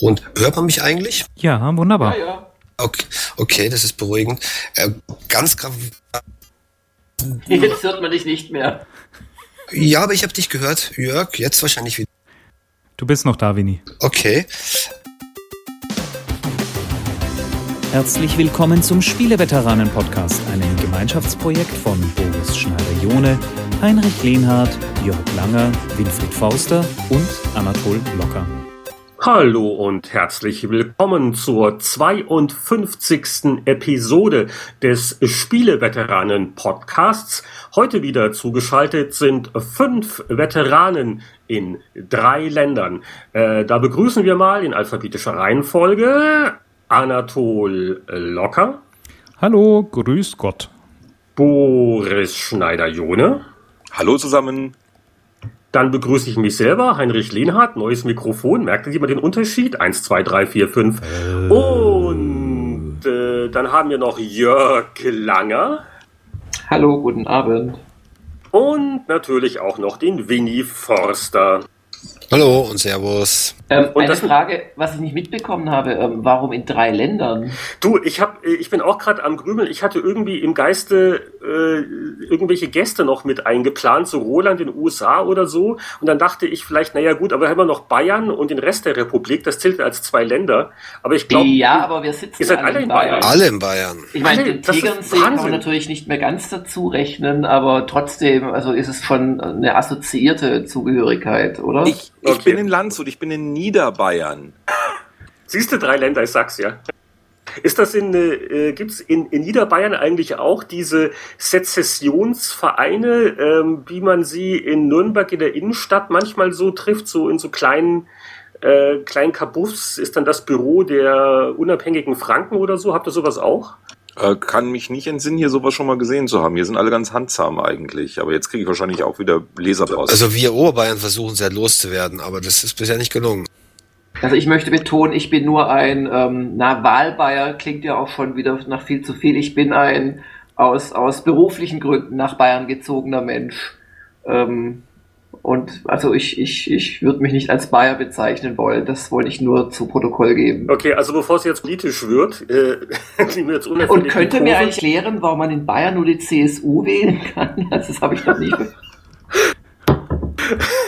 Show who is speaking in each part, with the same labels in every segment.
Speaker 1: Und hört man mich eigentlich?
Speaker 2: Ja, wunderbar.
Speaker 3: Ja, ja.
Speaker 1: Okay, okay das ist beruhigend. Äh, ganz grad.
Speaker 3: Jetzt hört man dich nicht mehr.
Speaker 1: Ja, aber ich habe dich gehört, Jörg. Jetzt wahrscheinlich wieder.
Speaker 2: Du bist noch da, Winnie.
Speaker 1: Okay.
Speaker 4: Herzlich willkommen zum Spieleveteranen-Podcast, einem Gemeinschaftsprojekt von Boris Schneider-Jone, Heinrich Lehnhardt, Jörg Langer, Winfried Fauster und Anatol Locker.
Speaker 5: Hallo und herzlich willkommen zur 52. Episode des Spieleveteranen Podcasts. Heute wieder zugeschaltet sind fünf Veteranen in drei Ländern. Äh, da begrüßen wir mal in alphabetischer Reihenfolge Anatol Locker.
Speaker 2: Hallo, grüß Gott.
Speaker 5: Boris Schneider-Jone.
Speaker 6: Hallo zusammen.
Speaker 5: Dann begrüße ich mich selber, Heinrich Lehnhardt, neues Mikrofon. Merkt ihr mal den Unterschied? Eins, zwei, drei, vier, fünf. Äh. Und äh, dann haben wir noch Jörg Langer.
Speaker 3: Hallo, guten Abend.
Speaker 5: Und natürlich auch noch den Winnie Forster.
Speaker 1: Hallo und Servus.
Speaker 3: Ähm, und eine Frage, was ich nicht mitbekommen habe, ähm, warum in drei Ländern?
Speaker 5: Du, ich hab, ich bin auch gerade am Grübeln. Ich hatte irgendwie im Geiste äh, irgendwelche Gäste noch mit eingeplant, so Roland in den USA oder so. Und dann dachte ich vielleicht, naja gut, aber haben wir noch Bayern und den Rest der Republik, das zählt als zwei Länder. Aber ich glaube,
Speaker 3: ja, aber wir sitzen
Speaker 5: ihr seid alle in Bayern.
Speaker 1: Bayern. Alle in Bayern.
Speaker 3: Ich meine, den Tegernsee kann man natürlich nicht mehr ganz dazu rechnen, aber trotzdem, also ist es schon eine assoziierte Zugehörigkeit, oder?
Speaker 6: Ich, ich okay. bin in Landshut, ich bin in Niederbayern.
Speaker 5: Siehst du, drei Länder, ich sag's ja. Ist das in, äh, gibt's in, in Niederbayern eigentlich auch diese Sezessionsvereine, ähm, wie man sie in Nürnberg in der Innenstadt manchmal so trifft, so in so kleinen, äh, kleinen Kabuffs ist dann das Büro der unabhängigen Franken oder so? Habt ihr sowas auch?
Speaker 6: Äh, kann mich nicht entsinnen, hier sowas schon mal gesehen zu haben. Hier sind alle ganz handzahm eigentlich. Aber jetzt kriege ich wahrscheinlich auch wieder Leserpost.
Speaker 1: Also wir Oberbayern versuchen sehr loszuwerden, aber das ist bisher nicht gelungen.
Speaker 3: Also ich möchte betonen, ich bin nur ein, ähm, na, Wahlbayer klingt ja auch schon wieder nach viel zu viel. Ich bin ein aus, aus beruflichen Gründen nach Bayern gezogener Mensch. Ähm, und also ich, ich, ich würde mich nicht als Bayer bezeichnen wollen. Das wollte ich nur zu Protokoll geben.
Speaker 5: Okay, also bevor es jetzt politisch wird, äh,
Speaker 3: jetzt Und könnte mir eigentlich klären, warum man in Bayern nur die CSU wählen kann? Also das habe ich noch nie.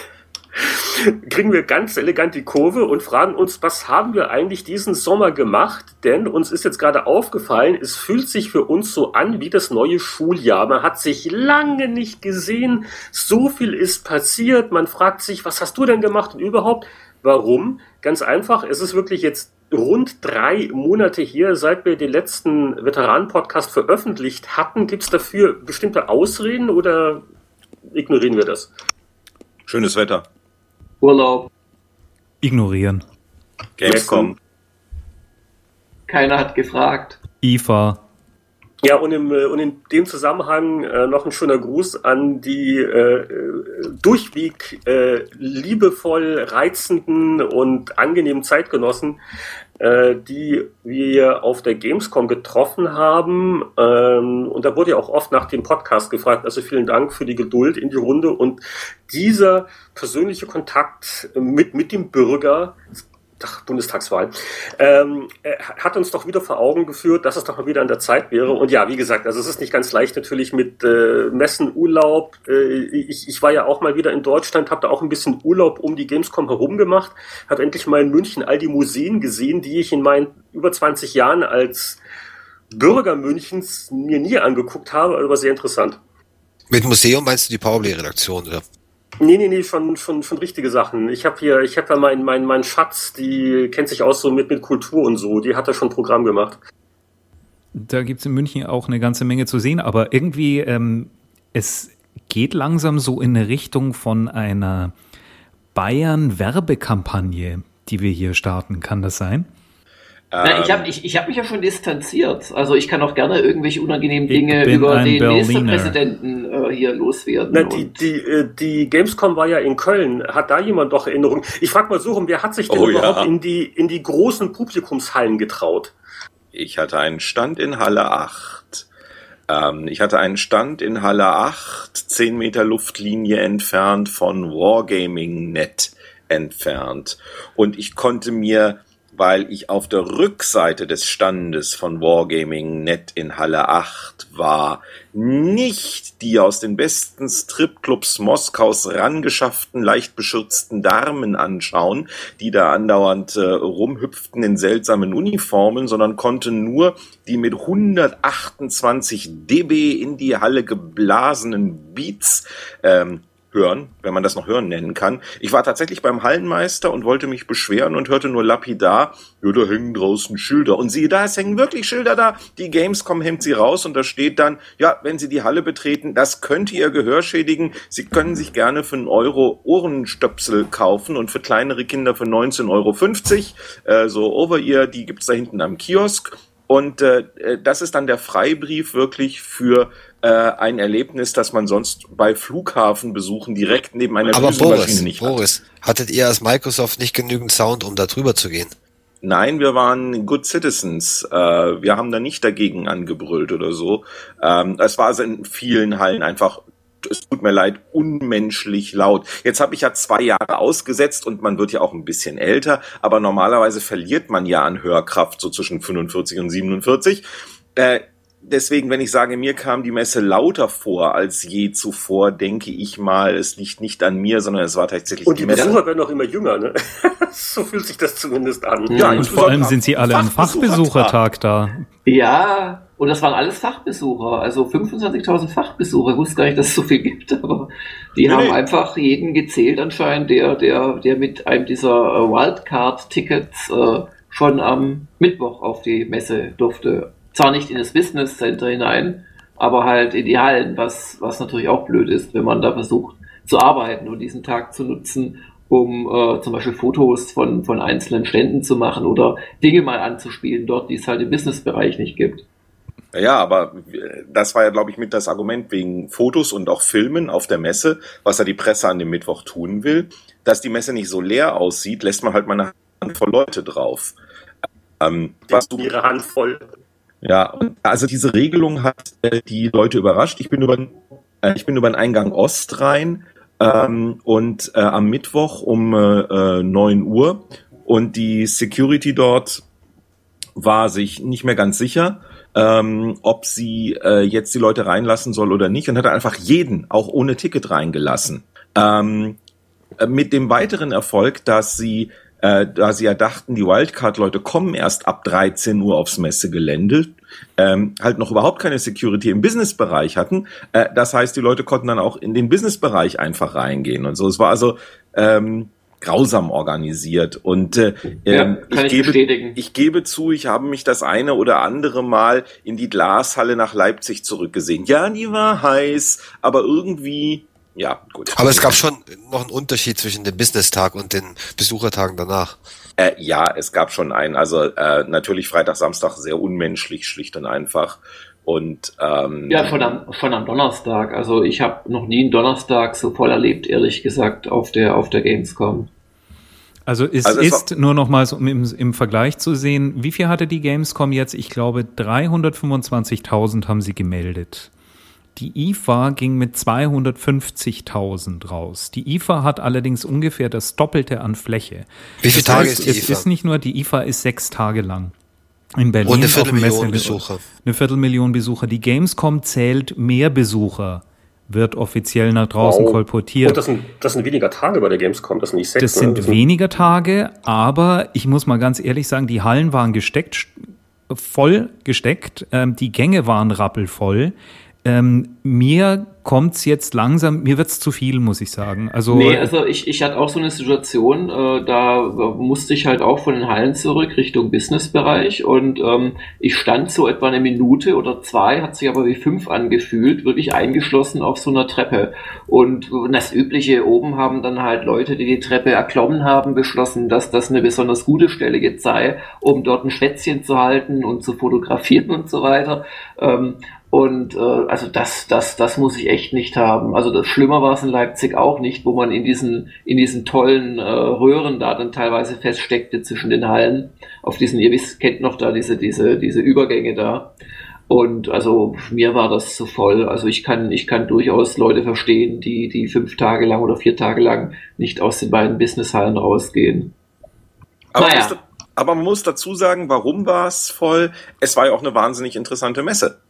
Speaker 5: kriegen wir ganz elegant die Kurve und fragen uns, was haben wir eigentlich diesen Sommer gemacht? Denn uns ist jetzt gerade aufgefallen, es fühlt sich für uns so an wie das neue Schuljahr. Man hat sich lange nicht gesehen, so viel ist passiert. Man fragt sich, was hast du denn gemacht und überhaupt? Warum? Ganz einfach, es ist wirklich jetzt rund drei Monate hier, seit wir den letzten Veteranen-Podcast veröffentlicht hatten. Gibt es dafür bestimmte Ausreden oder ignorieren wir das?
Speaker 6: Schönes Wetter.
Speaker 3: Urlaub.
Speaker 2: Ignorieren.
Speaker 6: Gamescom.
Speaker 3: Keiner hat gefragt.
Speaker 2: IFA.
Speaker 5: Ja, und, im, äh, und in dem Zusammenhang äh, noch ein schöner Gruß an die äh, durchweg äh, liebevoll reizenden und angenehmen Zeitgenossen, äh, die wir auf der Gamescom getroffen haben. Ähm, und da wurde ja auch oft nach dem Podcast gefragt. Also vielen Dank für die Geduld in die Runde. Und dieser persönliche Kontakt mit, mit dem Bürger, ach, Bundestagswahl, ähm, äh, hat uns doch wieder vor Augen geführt, dass es doch mal wieder an der Zeit wäre. Und ja, wie gesagt, also es ist nicht ganz leicht natürlich mit äh, Messen, Urlaub. Äh, ich, ich war ja auch mal wieder in Deutschland, habe da auch ein bisschen Urlaub um die Gamescom herum gemacht, habe endlich mal in München all die Museen gesehen, die ich in meinen über 20 Jahren als Bürger Münchens mir nie angeguckt habe, aber sehr interessant.
Speaker 1: Mit Museum meinst du die Powerplay-Redaktion, oder?
Speaker 5: Nee, nee, nee, schon, schon, schon richtige Sachen. Ich habe hier, ich habe ja meinen mein, mein Schatz, die kennt sich aus so mit, mit Kultur und so, die hat da schon ein Programm gemacht.
Speaker 2: Da gibt es in München auch eine ganze Menge zu sehen, aber irgendwie, ähm, es geht langsam so in eine Richtung von einer Bayern-Werbekampagne, die wir hier starten. Kann das sein?
Speaker 3: Na, ich habe ich, ich hab mich ja schon distanziert. Also ich kann auch gerne irgendwelche unangenehmen Dinge über den Berliner. Ministerpräsidenten äh, hier loswerden.
Speaker 5: Na, die, die, äh, die Gamescom war ja in Köln. Hat da jemand doch Erinnerungen? Ich frage mal so rum, wer hat sich denn oh, überhaupt ja. in, die, in die großen Publikumshallen getraut?
Speaker 6: Ich hatte einen Stand in Halle 8. Ähm, ich hatte einen Stand in Halle 8, 10 Meter Luftlinie entfernt von Wargaming Net entfernt. Und ich konnte mir weil ich auf der Rückseite des Standes von Wargaming Net in Halle 8 war, nicht die aus den besten Stripclubs Moskaus rangeschafften, leicht beschürzten Damen anschauen, die da andauernd äh, rumhüpften in seltsamen Uniformen, sondern konnte nur die mit 128 dB in die Halle geblasenen Beats ähm, hören, wenn man das noch hören nennen kann. Ich war tatsächlich beim Hallenmeister und wollte mich beschweren und hörte nur lapidar, ja, da hängen draußen Schilder. Und siehe da, es hängen wirklich Schilder da. Die Gamescom hängt sie raus und da steht dann, ja, wenn Sie die Halle betreten, das könnte Ihr Gehör schädigen. Sie können sich gerne für einen Euro Ohrenstöpsel kaufen und für kleinere Kinder für 19,50 Euro. Äh, so Over-Ear, die gibt's da hinten am Kiosk. Und äh, äh, das ist dann der Freibrief wirklich für äh, ein Erlebnis, das man sonst bei Flughafenbesuchen direkt neben einer
Speaker 1: Aber Boris,
Speaker 6: nicht hat.
Speaker 1: Boris, hattet ihr als Microsoft nicht genügend Sound, um da drüber zu gehen?
Speaker 6: Nein, wir waren Good Citizens. Äh, wir haben da nicht dagegen angebrüllt oder so. Ähm, es war in vielen Hallen einfach, es tut mir leid, unmenschlich laut. Jetzt habe ich ja zwei Jahre ausgesetzt und man wird ja auch ein bisschen älter, aber normalerweise verliert man ja an Hörkraft so zwischen 45 und 47. Äh, deswegen, wenn ich sage, mir kam die Messe lauter vor als je zuvor, denke ich mal, es liegt nicht an mir, sondern es war tatsächlich
Speaker 5: Und die
Speaker 6: Messe.
Speaker 5: Besucher werden auch immer jünger, ne? so fühlt sich das zumindest an.
Speaker 3: Ja,
Speaker 2: Und vor allem sind sie alle am Fachbesuchertag da.
Speaker 3: Ja, und das waren alles Fachbesucher, also 25.000 Fachbesucher. Ich wusste gar nicht, dass es so viel gibt, aber die
Speaker 6: Nee,
Speaker 3: haben
Speaker 6: nee.
Speaker 3: einfach jeden gezählt anscheinend, der, der, der mit einem dieser äh, Wildcard-Tickets äh, schon am Mittwoch auf die Messe durfte. Zwar nicht in das Business Center hinein, aber halt in die Hallen, was, was natürlich auch blöd ist, wenn man da versucht zu arbeiten und diesen Tag zu nutzen, um äh, zum Beispiel Fotos von, von einzelnen Ständen zu machen oder Dinge mal anzuspielen dort, die es halt im Businessbereich nicht gibt.
Speaker 6: Ja, aber äh, das war ja, glaube ich, mit das Argument wegen Fotos und auch Filmen auf der Messe, was ja die Presse an dem Mittwoch tun will. Dass die Messe nicht so leer aussieht, lässt man halt mal eine Handvoll Leute drauf. Ähm, was du,
Speaker 5: Ihre Handvoll.
Speaker 6: ja, und also diese Regelung hat äh, die Leute überrascht. Ich bin über, äh, ich bin über den Eingang Ost rein ähm, und äh, am Mittwoch um äh, äh, 9 Uhr und die Security dort war sich nicht mehr ganz sicher, ähm, ob sie äh, jetzt die Leute reinlassen soll oder nicht und hat einfach jeden, auch ohne Ticket reingelassen. Ähm, äh, mit dem weiteren Erfolg, dass sie, äh, da sie ja dachten, die Wildcard-Leute kommen erst ab 13 Uhr aufs Messegelände, ähm, halt noch überhaupt keine Security im Businessbereich hatten. Äh, das heißt, die Leute konnten dann auch in den Businessbereich einfach reingehen und so. Es war also ähm, grausam organisiert und äh,
Speaker 3: Ja,
Speaker 6: ähm,
Speaker 3: kann ich
Speaker 6: gebe, ich gebe zu, ich habe mich das eine oder andere Mal in die Glashalle nach Leipzig zurückgesehen. Ja, die war heiß, aber irgendwie, ja, gut.
Speaker 1: Aber es gab schon noch einen Unterschied zwischen dem Business-Tag und den Besuchertagen danach.
Speaker 6: Äh, ja, es gab schon einen. Also äh, natürlich Freitag, Samstag sehr unmenschlich, schlicht und einfach. Und ähm,
Speaker 3: Ja, schon am, schon am Donnerstag. Also ich habe noch nie einen Donnerstag so voll erlebt, ehrlich gesagt, auf der, auf der Gamescom.
Speaker 2: Also es
Speaker 6: Also es
Speaker 2: ist nur nochmals, um im, im Vergleich zu sehen, wie viel hatte die Gamescom jetzt? Ich glaube, 325.000 haben sie gemeldet. Die IFA ging mit 250.000 raus. Die IFA hat allerdings ungefähr das Doppelte an Fläche.
Speaker 1: Wie viele Tage
Speaker 2: heißt,
Speaker 1: ist die
Speaker 2: es
Speaker 1: IFA?
Speaker 2: ist nicht nur, die IFA ist sechs Tage lang. In Berlin.
Speaker 1: Und eine Viertelmillion Besucher.
Speaker 2: Eine Viertelmillion Besucher. Die Gamescom zählt mehr Besucher, wird offiziell nach draußen
Speaker 5: Wow.
Speaker 2: kolportiert.
Speaker 5: Und das sind, das sind weniger Tage bei der Gamescom, das sind nicht sechs.
Speaker 2: Das
Speaker 5: ne?
Speaker 2: sind weniger Tage, aber ich muss mal ganz ehrlich sagen, die Hallen waren gesteckt, st- voll gesteckt, ähm, die Gänge waren rappelvoll. Ähm, mir kommt's jetzt langsam, mir wird's zu viel, muss ich sagen. Also,
Speaker 3: Nee, also ich, ich hatte auch so eine Situation, äh, da musste ich halt auch von den Hallen zurück Richtung Businessbereich und ähm, ich stand so etwa eine Minute oder zwei, hat sich aber wie fünf angefühlt, wirklich eingeschlossen auf so einer Treppe. Und das Übliche, oben haben dann halt Leute, die die Treppe erklommen haben, beschlossen, dass das eine besonders gute Stelle jetzt sei, um dort ein Schwätzchen zu halten und zu fotografieren und so weiter. Ähm, und äh, also das, das, das muss ich echt nicht haben. Also das schlimmer war es in Leipzig auch nicht, wo man in diesen, in diesen tollen äh, Röhren da dann teilweise feststeckte zwischen den Hallen. Auf diesen, ihr wisst, kennt noch da diese, diese, diese Übergänge da. Und also mir war das zu voll. Also ich kann, ich kann durchaus Leute verstehen, die, die fünf Tage lang oder vier Tage lang nicht aus den beiden Businesshallen rausgehen.
Speaker 6: Aber
Speaker 3: Naja.
Speaker 6: ihr, Aber man muss dazu sagen, warum war es voll? Es war ja auch eine wahnsinnig interessante Messe.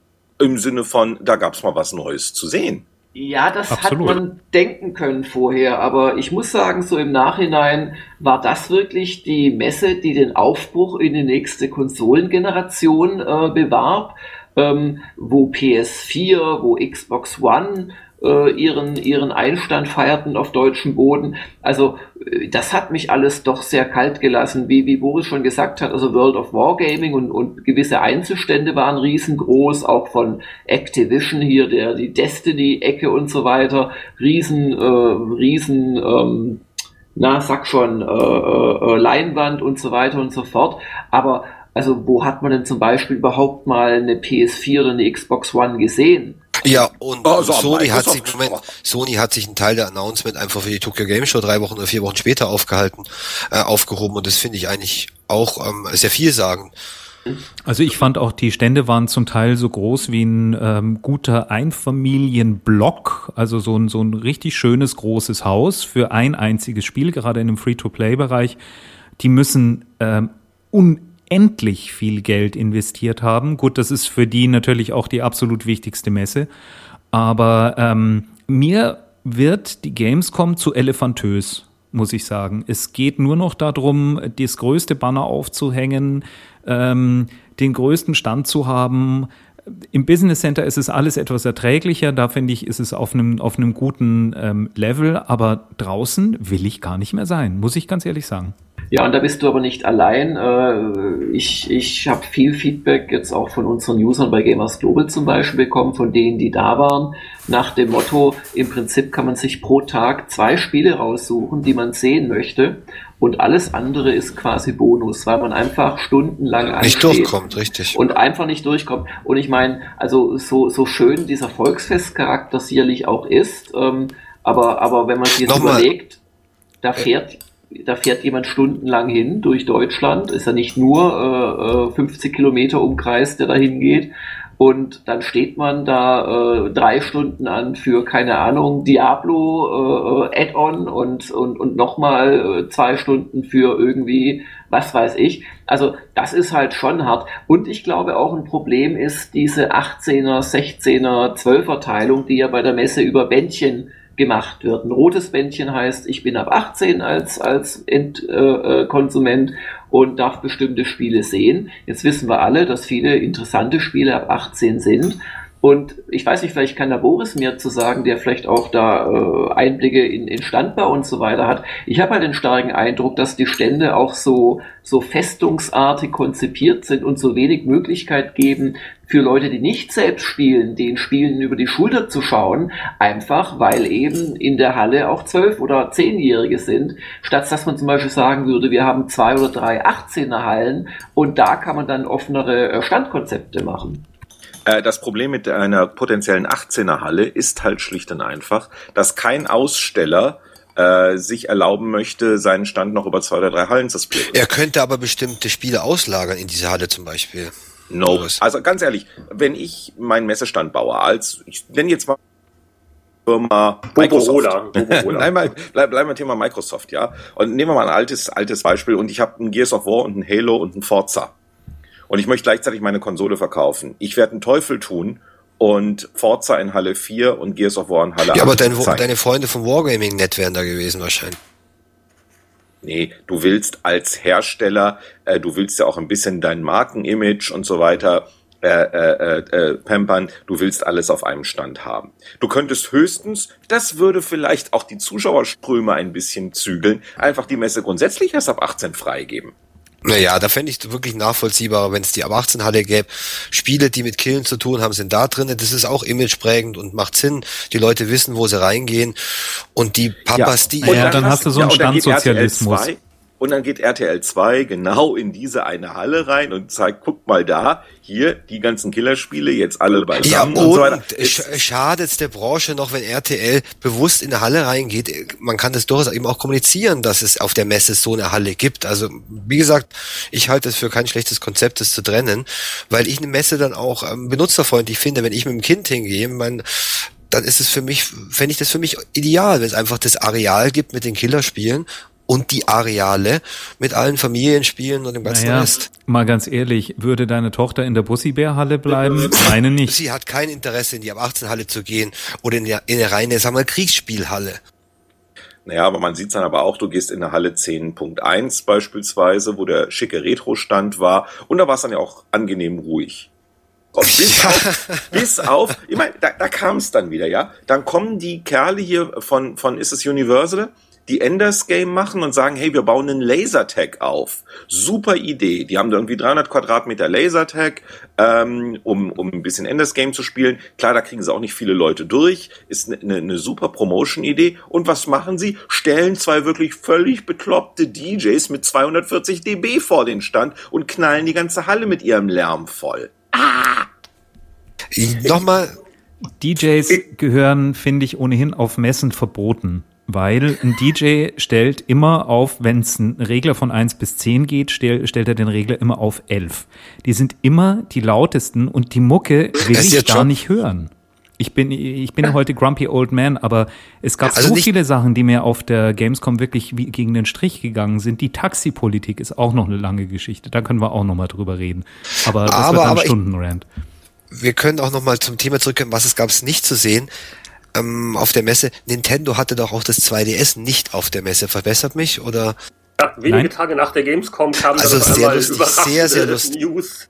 Speaker 6: Im Sinne von, da gab es mal was Neues zu sehen.
Speaker 3: Ja, das
Speaker 2: Absolut.
Speaker 3: hat man denken können vorher, aber ich muss sagen, so im Nachhinein war das wirklich die Messe, die den Aufbruch in die nächste Konsolengeneration äh, bewarb, ähm, wo PS4, wo Xbox One äh, ihren, ihren Einstand feierten auf deutschem Boden. Also äh, das hat mich alles doch sehr kalt gelassen, wie, wie Boris schon gesagt hat, also World of Wargaming und, und gewisse Einzelstände waren riesengroß, auch von Activision hier, der die Destiny-Ecke und so weiter, riesen, äh, riesen ähm, na, sag schon, äh, äh, Leinwand und so weiter und so fort. Aber also wo hat man denn zum Beispiel überhaupt mal eine PS4 oder eine Xbox One gesehen?
Speaker 1: Ja, und
Speaker 6: Oh, so,
Speaker 1: Sony hat sich, Moment, Sony hat sich einen Teil der Announcement einfach für die Tokyo Game Show drei Wochen oder vier Wochen später aufgehalten, äh, aufgehoben und das finde ich eigentlich auch ähm, sehr viel sagen.
Speaker 2: Also ich fand auch, die Stände waren zum Teil so groß wie ein ähm, guter Einfamilienblock, also so ein, so ein richtig schönes großes Haus für ein einziges Spiel, gerade in dem Free-to-Play-Bereich. Die müssen ähm, unendlich viel Geld investiert haben. Gut, das ist für die natürlich auch die absolut wichtigste Messe. Aber ähm, mir wird die Gamescom zu elefantös, muss ich sagen. Es geht nur noch darum, das größte Banner aufzuhängen, ähm, den größten Stand zu haben. Im Business Center ist es alles etwas erträglicher. Da finde ich, ist es auf einem, auf einem guten ähm, Level. Aber draußen will ich gar nicht mehr sein, muss ich ganz ehrlich sagen.
Speaker 3: Ja, und da bist du aber nicht allein. Äh, Ich, ich habe viel Feedback jetzt auch von unseren Usern bei Gamers Global zum Beispiel bekommen, von denen, die da waren, nach dem Motto, im Prinzip kann man sich pro Tag zwei Spiele raussuchen, die man sehen möchte. Und alles andere ist quasi Bonus, weil man einfach stundenlang
Speaker 1: Nicht
Speaker 3: ansteht
Speaker 1: durchkommt, richtig.
Speaker 3: und einfach nicht durchkommt. Und ich meine, also so, so schön dieser Volksfestcharakter sicherlich auch ist, ähm, aber, aber wenn man sich jetzt
Speaker 1: Nochmal.
Speaker 3: überlegt, da fährt, da fährt jemand stundenlang hin durch Deutschland, ist ja nicht nur äh, äh, 50 Kilometer Umkreis, der da hingeht. Und dann steht man da äh, drei Stunden an für, keine Ahnung, Diablo äh, Add-on und, und, und nochmal äh, zwei Stunden für irgendwie, was weiß ich. Also das ist halt schon hart. Und ich glaube auch ein Problem ist diese 18er, 16er, 12er Teilung, die ja bei der Messe über Bändchen gemacht wird. Ein rotes Bändchen heißt, ich bin ab 18 als, als Endkonsument äh, Konsument und darf bestimmte Spiele sehen. Jetzt wissen wir alle, dass viele interessante Spiele ab 18 sind. Und ich weiß nicht, vielleicht kann der Boris mehr zu sagen, der vielleicht auch da äh, Einblicke in, in Standbau und so weiter hat. Ich habe halt den starken Eindruck, dass die Stände auch so, so festungsartig konzipiert sind und so wenig Möglichkeit geben, für Leute, die nicht selbst spielen, den Spielen über die Schulter zu schauen, einfach weil eben in der Halle auch zwölf oder zehnjährige sind, statt dass man zum Beispiel sagen würde, wir haben zwei oder drei 18er Hallen und da kann man dann offenere äh, Standkonzepte machen.
Speaker 6: Äh, Das Problem mit einer potenziellen 18er Halle ist halt schlicht und einfach, dass kein Aussteller äh, sich erlauben möchte, seinen Stand noch über zwei oder drei Hallen zu splitten.
Speaker 1: Er könnte aber bestimmte Spiele auslagern in diese Halle zum Beispiel.
Speaker 6: No. Also ganz ehrlich, wenn ich meinen Messestand baue, als ich nenne jetzt mal Firma.
Speaker 5: Boborola.
Speaker 6: Nein, mal, bleib, bleiben wir Thema Microsoft, ja. Und nehmen wir mal ein altes, altes Beispiel und ich habe ein Gears of War und ein Halo und ein Forza. Und ich möchte gleichzeitig meine Konsole verkaufen. Ich werde einen Teufel tun und Forza in Halle 4 und Gears of War in Halle 8
Speaker 1: Ja, aber dein, deine Freunde vom Wargaming-Net wären da gewesen wahrscheinlich.
Speaker 6: Nee, du willst als Hersteller, äh, du willst ja auch ein bisschen dein Markenimage und so weiter äh, äh, äh, pampern. Du willst alles auf einem Stand haben. Du könntest höchstens, das würde vielleicht auch die Zuschauerströme ein bisschen zügeln, einfach die Messe grundsätzlich erst ab 18 freigeben.
Speaker 1: Naja, da fände ich es wirklich nachvollziehbar, wenn es die ab 18 Halle gäbe. Spiele, die mit Killen zu tun haben, sind da drin. Das ist auch imageprägend und macht Sinn. Die Leute wissen, wo sie reingehen. Und die Papas, die
Speaker 2: Ja, dann hast du so einen
Speaker 6: und dann geht
Speaker 2: Standsozialismus.
Speaker 6: RTL 2, Und dann geht RTL 2 genau in diese eine Halle rein und zeigt, guck mal da, hier, die ganzen Killerspiele, jetzt alle
Speaker 1: Ja,
Speaker 6: beisammen
Speaker 1: und
Speaker 6: und so weiter.
Speaker 1: sch schadet der Branche noch, wenn RTL bewusst in eine Halle reingeht. Man kann das durchaus eben auch kommunizieren, dass es auf der Messe so eine Halle gibt. Also, wie gesagt, ich halte es für kein schlechtes Konzept, das zu trennen, weil ich eine Messe dann auch ähm, benutzerfreundlich finde, wenn ich mit dem Kind hingehe, mein, dann ist es für mich, fände ich das für mich ideal, wenn es einfach das Areal gibt mit den Killerspielen und die Areale mit allen Familienspielen und dem ganzen
Speaker 2: Naja,
Speaker 1: Rest.
Speaker 2: mal ganz ehrlich, würde deine Tochter in der Bussibärhalle bleiben? Meine nicht.
Speaker 1: Sie hat kein Interesse, in die ab 18 Halle zu gehen oder in, die, in eine reine, sagen wir Kriegsspielhalle.
Speaker 6: Naja, aber man sieht dann aber auch, du gehst in eine Halle 10.1 beispielsweise, wo der schicke Retro-Stand war und da war es dann ja auch angenehm ruhig. Und bis, auf, bis auf, ich meine, da, da kam es dann wieder, ja. Dann kommen die Kerle hier von, von Ist es Universal, die Enders Game machen und sagen, hey, wir bauen einen Lasertag auf. Super Idee. Die haben da irgendwie 300 Quadratmeter Lasertag, ähm, um, um ein bisschen Enders Game zu spielen. Klar, da kriegen sie auch nicht viele Leute durch. Ist eine ne, ne super Promotion-Idee. Und was machen sie? Stellen zwei wirklich völlig bekloppte DJs mit 240 dB vor den Stand und knallen die ganze Halle mit ihrem Lärm voll.
Speaker 1: Nochmal,
Speaker 2: DJs gehören, finde ich, ohnehin auf Messen verboten. Weil ein DJ stellt immer auf, wenn es einen Regler von 1 bis 10 geht, stell, stellt er den Regler immer auf 11. Die sind immer die lautesten und die Mucke will ich da
Speaker 1: schon-
Speaker 2: nicht hören. Ich bin, ich bin heute Grumpy Old Man, aber es gab
Speaker 1: Also
Speaker 2: so viele Sachen, die mir auf der Gamescom wirklich gegen den Strich gegangen sind. Die Taxipolitik ist auch noch eine lange Geschichte. Da können wir auch noch mal drüber reden. Aber das
Speaker 1: Aber-
Speaker 2: wird ein Stundenrand.
Speaker 1: wir können auch nochmal zum Thema zurückkommen, was es gab es nicht zu sehen. Ähm, auf der Messe, Nintendo hatte doch auch das 2DS nicht auf der Messe. Verbessert mich oder?
Speaker 5: Ja, wenige
Speaker 2: Nein.
Speaker 5: Tage nach der Gamescom kam
Speaker 1: Also
Speaker 5: dann
Speaker 1: sehr lustig,
Speaker 5: überraschende
Speaker 1: sehr, sehr lustig.
Speaker 5: News.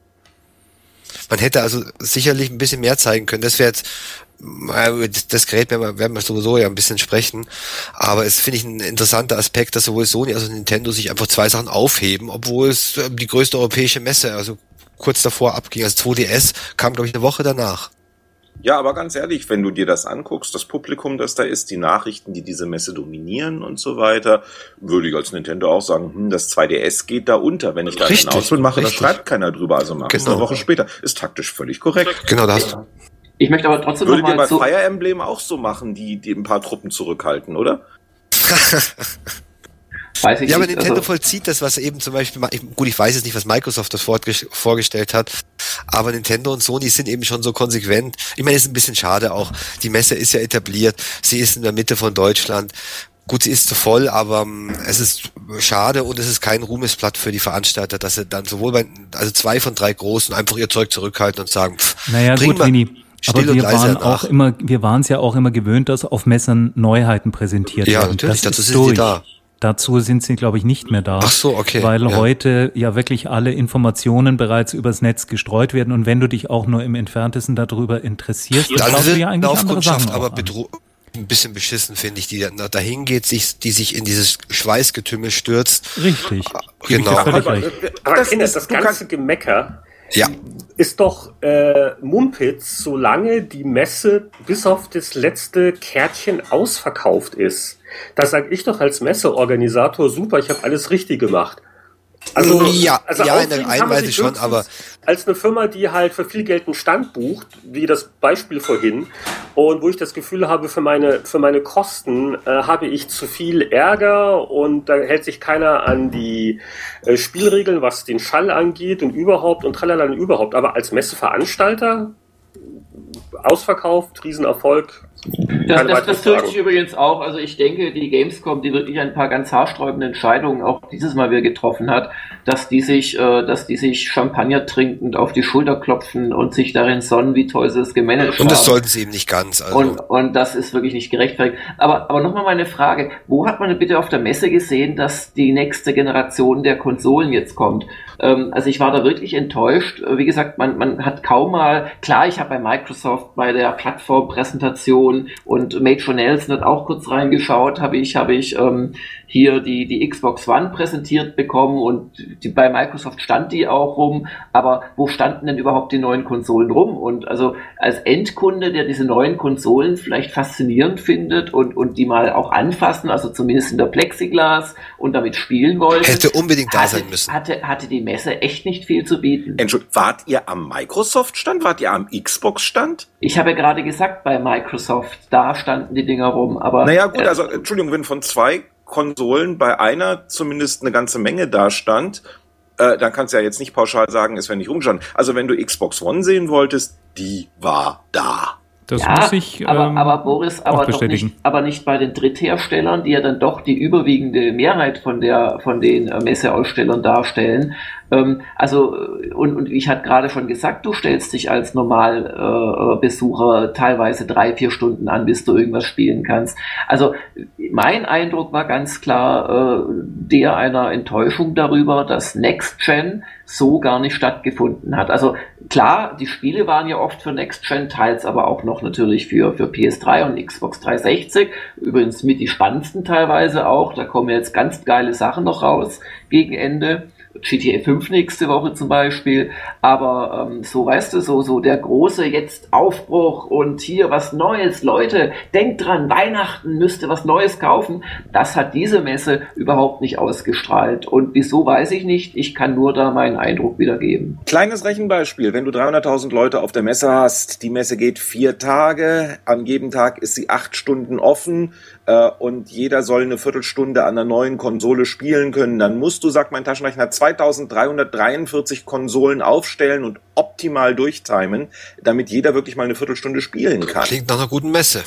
Speaker 1: Man hätte also sicherlich ein bisschen mehr zeigen können. Das wäre jetzt, äh, das Gerät werden wir, werden wir sowieso ja ein bisschen sprechen. Aber es finde ich ein interessanter Aspekt, dass sowohl Sony als auch Nintendo sich einfach zwei Sachen aufheben, obwohl es äh, die größte europäische Messe, also kurz davor abging. Also 2DS kam, glaube ich, eine Woche danach.
Speaker 6: Ja, aber ganz ehrlich, wenn du dir das anguckst, das Publikum, das da ist, die Nachrichten, die diese Messe dominieren und so weiter, würde ich als Nintendo auch sagen, hm, das 2DS geht da unter. Wenn ich da
Speaker 1: Richtig,
Speaker 6: einen Ausflug mache, da
Speaker 1: richtig.
Speaker 6: schreibt keiner drüber, also mach es
Speaker 1: Genau.
Speaker 6: eine Woche später. Ist taktisch völlig korrekt.
Speaker 1: Genau, da hast du.
Speaker 3: Ich möchte aber trotzdem
Speaker 6: Würdet ihr bei. Fire Emblem auch so machen, die, die ein paar Truppen zurückhalten, oder?
Speaker 3: Weiß ich
Speaker 1: Ja, aber
Speaker 3: nicht,
Speaker 1: Nintendo
Speaker 3: also,
Speaker 1: vollzieht das, was eben zum Beispiel, ich, gut, ich weiß jetzt nicht, was Microsoft das vorge- vorgestellt hat, aber Nintendo und Sony sind eben schon so konsequent. Ich meine, es ist ein bisschen schade auch. Die Messe ist ja etabliert, sie ist in der Mitte von Deutschland. Gut, sie ist zu voll, aber ähm, es ist schade und es ist kein Ruhmesblatt für die Veranstalter, dass sie dann sowohl bei, also zwei von drei Großen einfach ihr Zeug zurückhalten und sagen, pff,
Speaker 2: Naja,
Speaker 1: bring
Speaker 2: gut,
Speaker 1: mal
Speaker 2: Vini. Aber wir
Speaker 1: leise
Speaker 2: waren auch immer, wir waren es ja auch immer gewöhnt, dass auf Messern Neuheiten präsentiert
Speaker 1: Ja,
Speaker 2: werden.
Speaker 1: natürlich,
Speaker 2: das
Speaker 1: dazu
Speaker 2: ist
Speaker 1: sind die
Speaker 2: durch.
Speaker 1: da.
Speaker 2: Dazu sind sie, glaube ich, nicht mehr da.
Speaker 1: Ach so, okay,
Speaker 2: Weil
Speaker 1: ja.
Speaker 2: heute ja wirklich alle Informationen bereits übers Netz gestreut werden und wenn du dich auch nur im Entferntesten darüber interessierst, dann du
Speaker 1: wird
Speaker 2: ja
Speaker 1: eine
Speaker 2: eigentlich andere
Speaker 1: Laufkundschaft
Speaker 2: Sachen
Speaker 1: aber ein bisschen beschissen, finde ich, die dahin geht, sich, die sich in dieses Schweißgetümmel stürzt.
Speaker 2: Richtig. Ich
Speaker 1: Genau.
Speaker 5: Aber,
Speaker 2: recht.
Speaker 5: aber
Speaker 6: Das
Speaker 5: Kinder,
Speaker 6: ist-
Speaker 5: das ganze Gemecker
Speaker 1: Ja,
Speaker 5: ist doch äh, Mumpitz, solange die Messe bis auf das letzte Kärtchen ausverkauft ist. Da sage ich doch als Messeorganisator, super, ich habe alles richtig gemacht. Also,
Speaker 1: Ja,
Speaker 5: also
Speaker 1: ja, in der einen Weise schon, aber-
Speaker 5: als eine Firma, die halt für viel Geld einen Stand bucht, wie das Beispiel vorhin, und wo ich das Gefühl habe, für meine, für meine Kosten äh, habe ich zu viel Ärger und da hält sich keiner an die äh, Spielregeln, was den Schall angeht und überhaupt und tralala und überhaupt. Aber als Messeveranstalter ausverkauft, Riesenerfolg.
Speaker 3: Das, das, das fürchte ich übrigens auch. Also ich denke, die Gamescom, die wirklich ein paar ganz haarsträubende Entscheidungen auch dieses Mal wieder getroffen hat, dass die sich, äh, dass die sich Champagner trinkend auf die Schulter klopfen und sich darin sonnen, wie toll sie es gemanagt
Speaker 1: und das
Speaker 3: haben.
Speaker 1: sollten sie eben nicht ganz. Also.
Speaker 3: Und, und das ist wirklich nicht gerechtfertigt. Aber, aber nochmal meine Frage. Wo hat man denn bitte auf der Messe gesehen, dass die nächste Generation der Konsolen jetzt kommt? Ähm, also ich war da wirklich enttäuscht. Wie gesagt, man, man hat kaum mal, klar, ich habe bei Microsoft bei der Plattformpräsentation und Major Nelson hat auch kurz reingeschaut, habe ich, habe ich ähm, hier die, die Xbox One präsentiert bekommen und die, bei Microsoft stand die auch rum, aber wo standen denn überhaupt die neuen Konsolen rum? Und also als Endkunde, der diese neuen Konsolen vielleicht faszinierend findet und, und die mal auch anfassen, also zumindest in der Plexiglas und damit spielen wollte,
Speaker 1: Hätte unbedingt da
Speaker 3: hatte,
Speaker 1: sein müssen.
Speaker 3: Hatte, hatte die Messe echt nicht viel zu bieten.
Speaker 6: Entschuldigung, wart ihr am Microsoft-Stand? Wart ihr am Xbox-Stand?
Speaker 3: Ich habe ja gerade gesagt, bei Microsoft, da standen die Dinger rum, aber
Speaker 6: Naja, gut,
Speaker 3: äh,
Speaker 6: also Entschuldigung, wenn von zwei Konsolen bei einer zumindest eine ganze Menge da stand, äh, dann kannst du ja jetzt nicht pauschal sagen, es wäre nicht rumgestanden. Also wenn du Xbox One sehen wolltest, die war da.
Speaker 2: Das
Speaker 3: ja,
Speaker 2: muss ich
Speaker 3: aber,
Speaker 2: ähm,
Speaker 3: aber Boris,
Speaker 2: auch
Speaker 3: aber, doch
Speaker 2: bestätigen.
Speaker 3: nicht, aber nicht bei den Drittherstellern, die ja dann doch die überwiegende Mehrheit von der von den äh, Messeausstellern darstellen. Ähm, also äh, und, und ich hatte gerade schon gesagt, du stellst dich als Normalbesucher äh, Besucher teilweise drei vier Stunden an, bis du irgendwas spielen kannst. Also mein Eindruck war ganz klar äh, der einer Enttäuschung darüber, dass Next Gen so gar nicht stattgefunden hat. Also klar, die Spiele waren ja oft für Next Gen, teils aber auch noch natürlich für, für PS3 und Xbox 360. Übrigens mit die spannendsten teilweise auch. Da kommen jetzt ganz geile Sachen noch raus gegen Ende. GTA 5 nächste Woche zum Beispiel. Aber ähm, so weißt du, so, so der große jetzt Aufbruch und hier was Neues. Leute, denkt dran, Weihnachten müsste was Neues kaufen. Das hat diese Messe überhaupt nicht ausgestrahlt. Und wieso weiß ich nicht. Ich kann nur da meinen Eindruck wiedergeben.
Speaker 6: Kleines Rechenbeispiel. Wenn du 300.000 Leute auf der Messe hast, die Messe geht vier Tage, an jedem Tag ist sie acht Stunden offen äh, und jeder soll eine Viertelstunde an einer neuen Konsole spielen können, dann musst du, sagt mein Taschenrechner, 2343 Konsolen aufstellen und optimal durchtimen, damit jeder wirklich mal eine Viertelstunde spielen kann.
Speaker 1: Klingt nach einer guten Messe.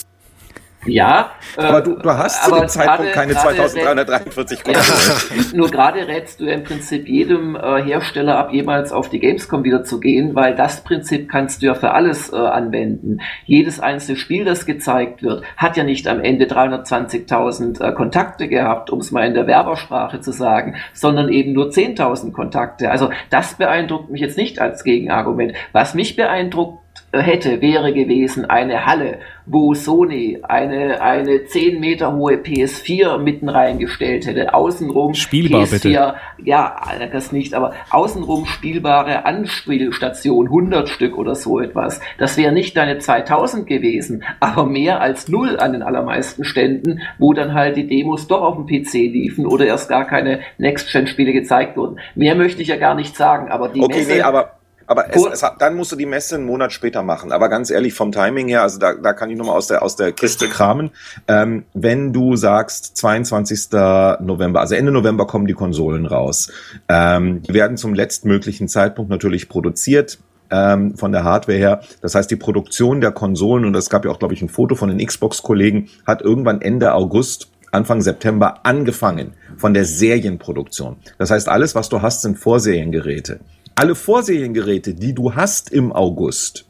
Speaker 3: Ja, äh,
Speaker 6: Aber du, du hast zu dem Zeitpunkt
Speaker 3: gerade-
Speaker 6: keine
Speaker 3: gerade
Speaker 6: 2343 Konsolen.
Speaker 3: Nur gerade rätst du ja im Prinzip jedem äh, Hersteller ab, jemals auf die Gamescom wieder zu gehen, weil das Prinzip kannst du ja für alles äh, anwenden. Jedes einzelne Spiel, das gezeigt wird, hat ja nicht am Ende 320.000 äh, Kontakte gehabt, um es mal in der Werbersprache zu sagen, sondern eben nur 10.000 Kontakte. Also das beeindruckt mich jetzt nicht als Gegenargument. Was mich beeindruckt äh, hätte, wäre gewesen eine Halle, wo Sony eine, eine 10 Meter hohe PS4 mitten reingestellt hätte. Außenrum
Speaker 2: Spielbar,
Speaker 3: PS4,
Speaker 2: bitte.
Speaker 3: ja, das nicht, aber außenrum spielbare Anspielstation, 100 Stück oder so etwas. Das wäre nicht deine 2000 gewesen, aber mehr als null an den allermeisten Ständen, wo dann halt die Demos doch auf dem PC liefen oder erst gar keine Next-Gen-Spiele gezeigt wurden. Mehr möchte ich ja gar nicht sagen, aber die
Speaker 6: Okay,
Speaker 3: Messe,
Speaker 6: nee, aber, aber es, es hat, dann musst du die Messe einen Monat später machen. Aber ganz ehrlich, vom Timing her, also da, da kann ich nochmal aus der, aus der Kiste kramen. Ähm, wenn du sagst, 22. November, also Ende November kommen die Konsolen raus. Ähm, die werden zum letztmöglichen Zeitpunkt natürlich produziert ähm, von der Hardware her. Das heißt, die Produktion der Konsolen, und es gab ja auch, glaube ich, ein Foto von den Xbox-Kollegen, hat irgendwann Ende August Anfang September angefangen von der Serienproduktion. Das heißt, alles, was du hast, sind Vorseriengeräte. Alle Vorseriengeräte, die du hast im August,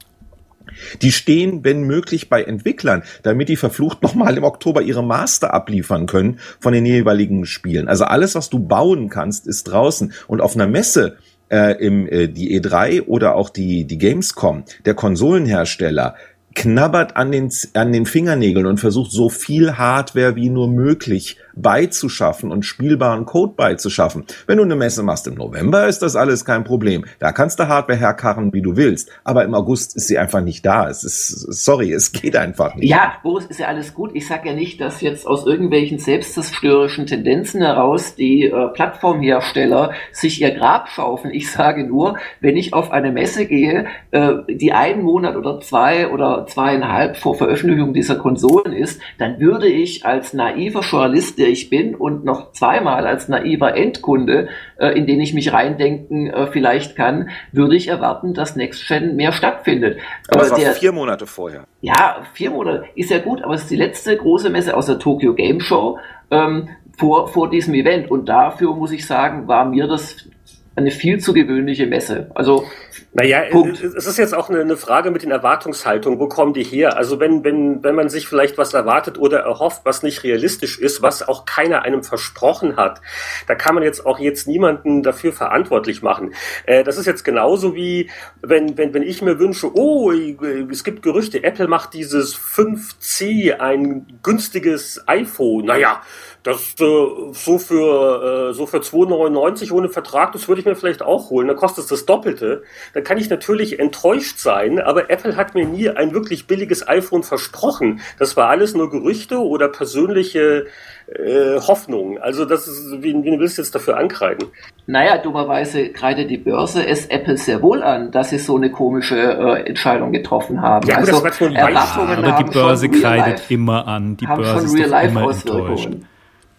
Speaker 6: die stehen, wenn möglich, bei Entwicklern, damit die verflucht nochmal im Oktober ihre Master abliefern können von den jeweiligen Spielen. Also alles, was du bauen kannst, ist draußen. Und auf einer Messe, äh, im, äh, die E3 oder auch die, die Gamescom, der Konsolenhersteller, knabbert an den, an den Fingernägeln und versucht so viel Hardware wie nur möglich beizuschaffen und spielbaren Code beizuschaffen. Wenn du eine Messe machst im November, ist das alles kein Problem. Da kannst du Hardware herkarren, wie du willst. Aber im August ist sie einfach nicht da. Es ist, sorry, es geht einfach nicht.
Speaker 3: Ja, Boris, ist ja alles gut. Ich sage ja nicht, dass jetzt aus irgendwelchen selbstzerstörerischen Tendenzen heraus die äh, Plattformhersteller sich ihr Grab schaufeln. Ich sage nur, wenn ich auf eine Messe gehe, äh, die einen Monat oder zwei oder zweieinhalb vor Veröffentlichung dieser Konsolen ist, dann würde ich als naiver Journalist, der ich bin, und noch zweimal als naiver Endkunde, äh, in den ich mich reindenken äh, vielleicht kann, würde ich erwarten, dass Next Gen mehr stattfindet.
Speaker 6: Aber es war
Speaker 3: der-
Speaker 6: vier Monate vorher.
Speaker 3: ja, vier Monate ist ja gut, aber es ist die letzte große Messe aus der Tokyo Game Show ähm, vor, vor diesem Event. Und dafür muss ich sagen, war mir das eine viel zu gewöhnliche Messe. Also
Speaker 5: Naja,
Speaker 3: Punkt.
Speaker 5: es ist jetzt auch eine, eine Frage mit den Erwartungshaltungen. Wo kommen die her? Also wenn, wenn, wenn man sich vielleicht was erwartet oder erhofft, was nicht realistisch ist, was auch keiner einem versprochen hat, da kann man jetzt auch jetzt niemanden dafür verantwortlich machen. Äh, das ist jetzt genauso wie, wenn, wenn, wenn ich mir wünsche, oh, es gibt Gerüchte, Apple macht dieses 5C, ein günstiges iPhone. Naja, das äh, so für äh, so für 2,99 ohne Vertrag, das würde ich mir vielleicht auch holen. Dann kostet es das Doppelte. Dann kann ich natürlich enttäuscht sein, aber Apple hat mir nie ein wirklich billiges iPhone versprochen. Das war alles nur Gerüchte oder persönliche äh, Hoffnungen. Also das ist, wen, wen willst du jetzt dafür ankreiden?
Speaker 3: Naja, dummerweise kreidet die Börse es Apple sehr wohl an, dass sie so eine komische äh, Entscheidung getroffen haben.
Speaker 5: Ja,
Speaker 3: also
Speaker 5: das war nur Beispiel.
Speaker 3: Erwartungen
Speaker 2: Aber die
Speaker 3: haben
Speaker 2: Börse
Speaker 3: schon real
Speaker 2: kreidet
Speaker 3: life-
Speaker 2: immer an. Die
Speaker 3: haben
Speaker 2: Börse
Speaker 3: schon
Speaker 2: ist doch immer enttäuscht.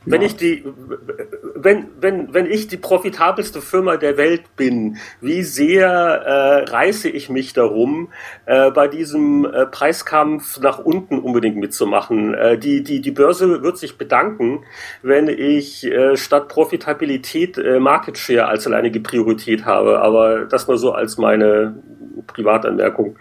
Speaker 5: Wenn ich die, wenn, wenn, wenn ich die profitabelste Firma der Welt bin, wie sehr äh, reiße ich mich darum, äh, bei diesem äh, Preiskampf nach unten unbedingt mitzumachen? Äh, die, die, die Börse wird sich bedanken, wenn ich äh, statt Profitabilität äh, Market Share als alleinige Priorität habe. Aber das nur so als meine Privatanmerkung.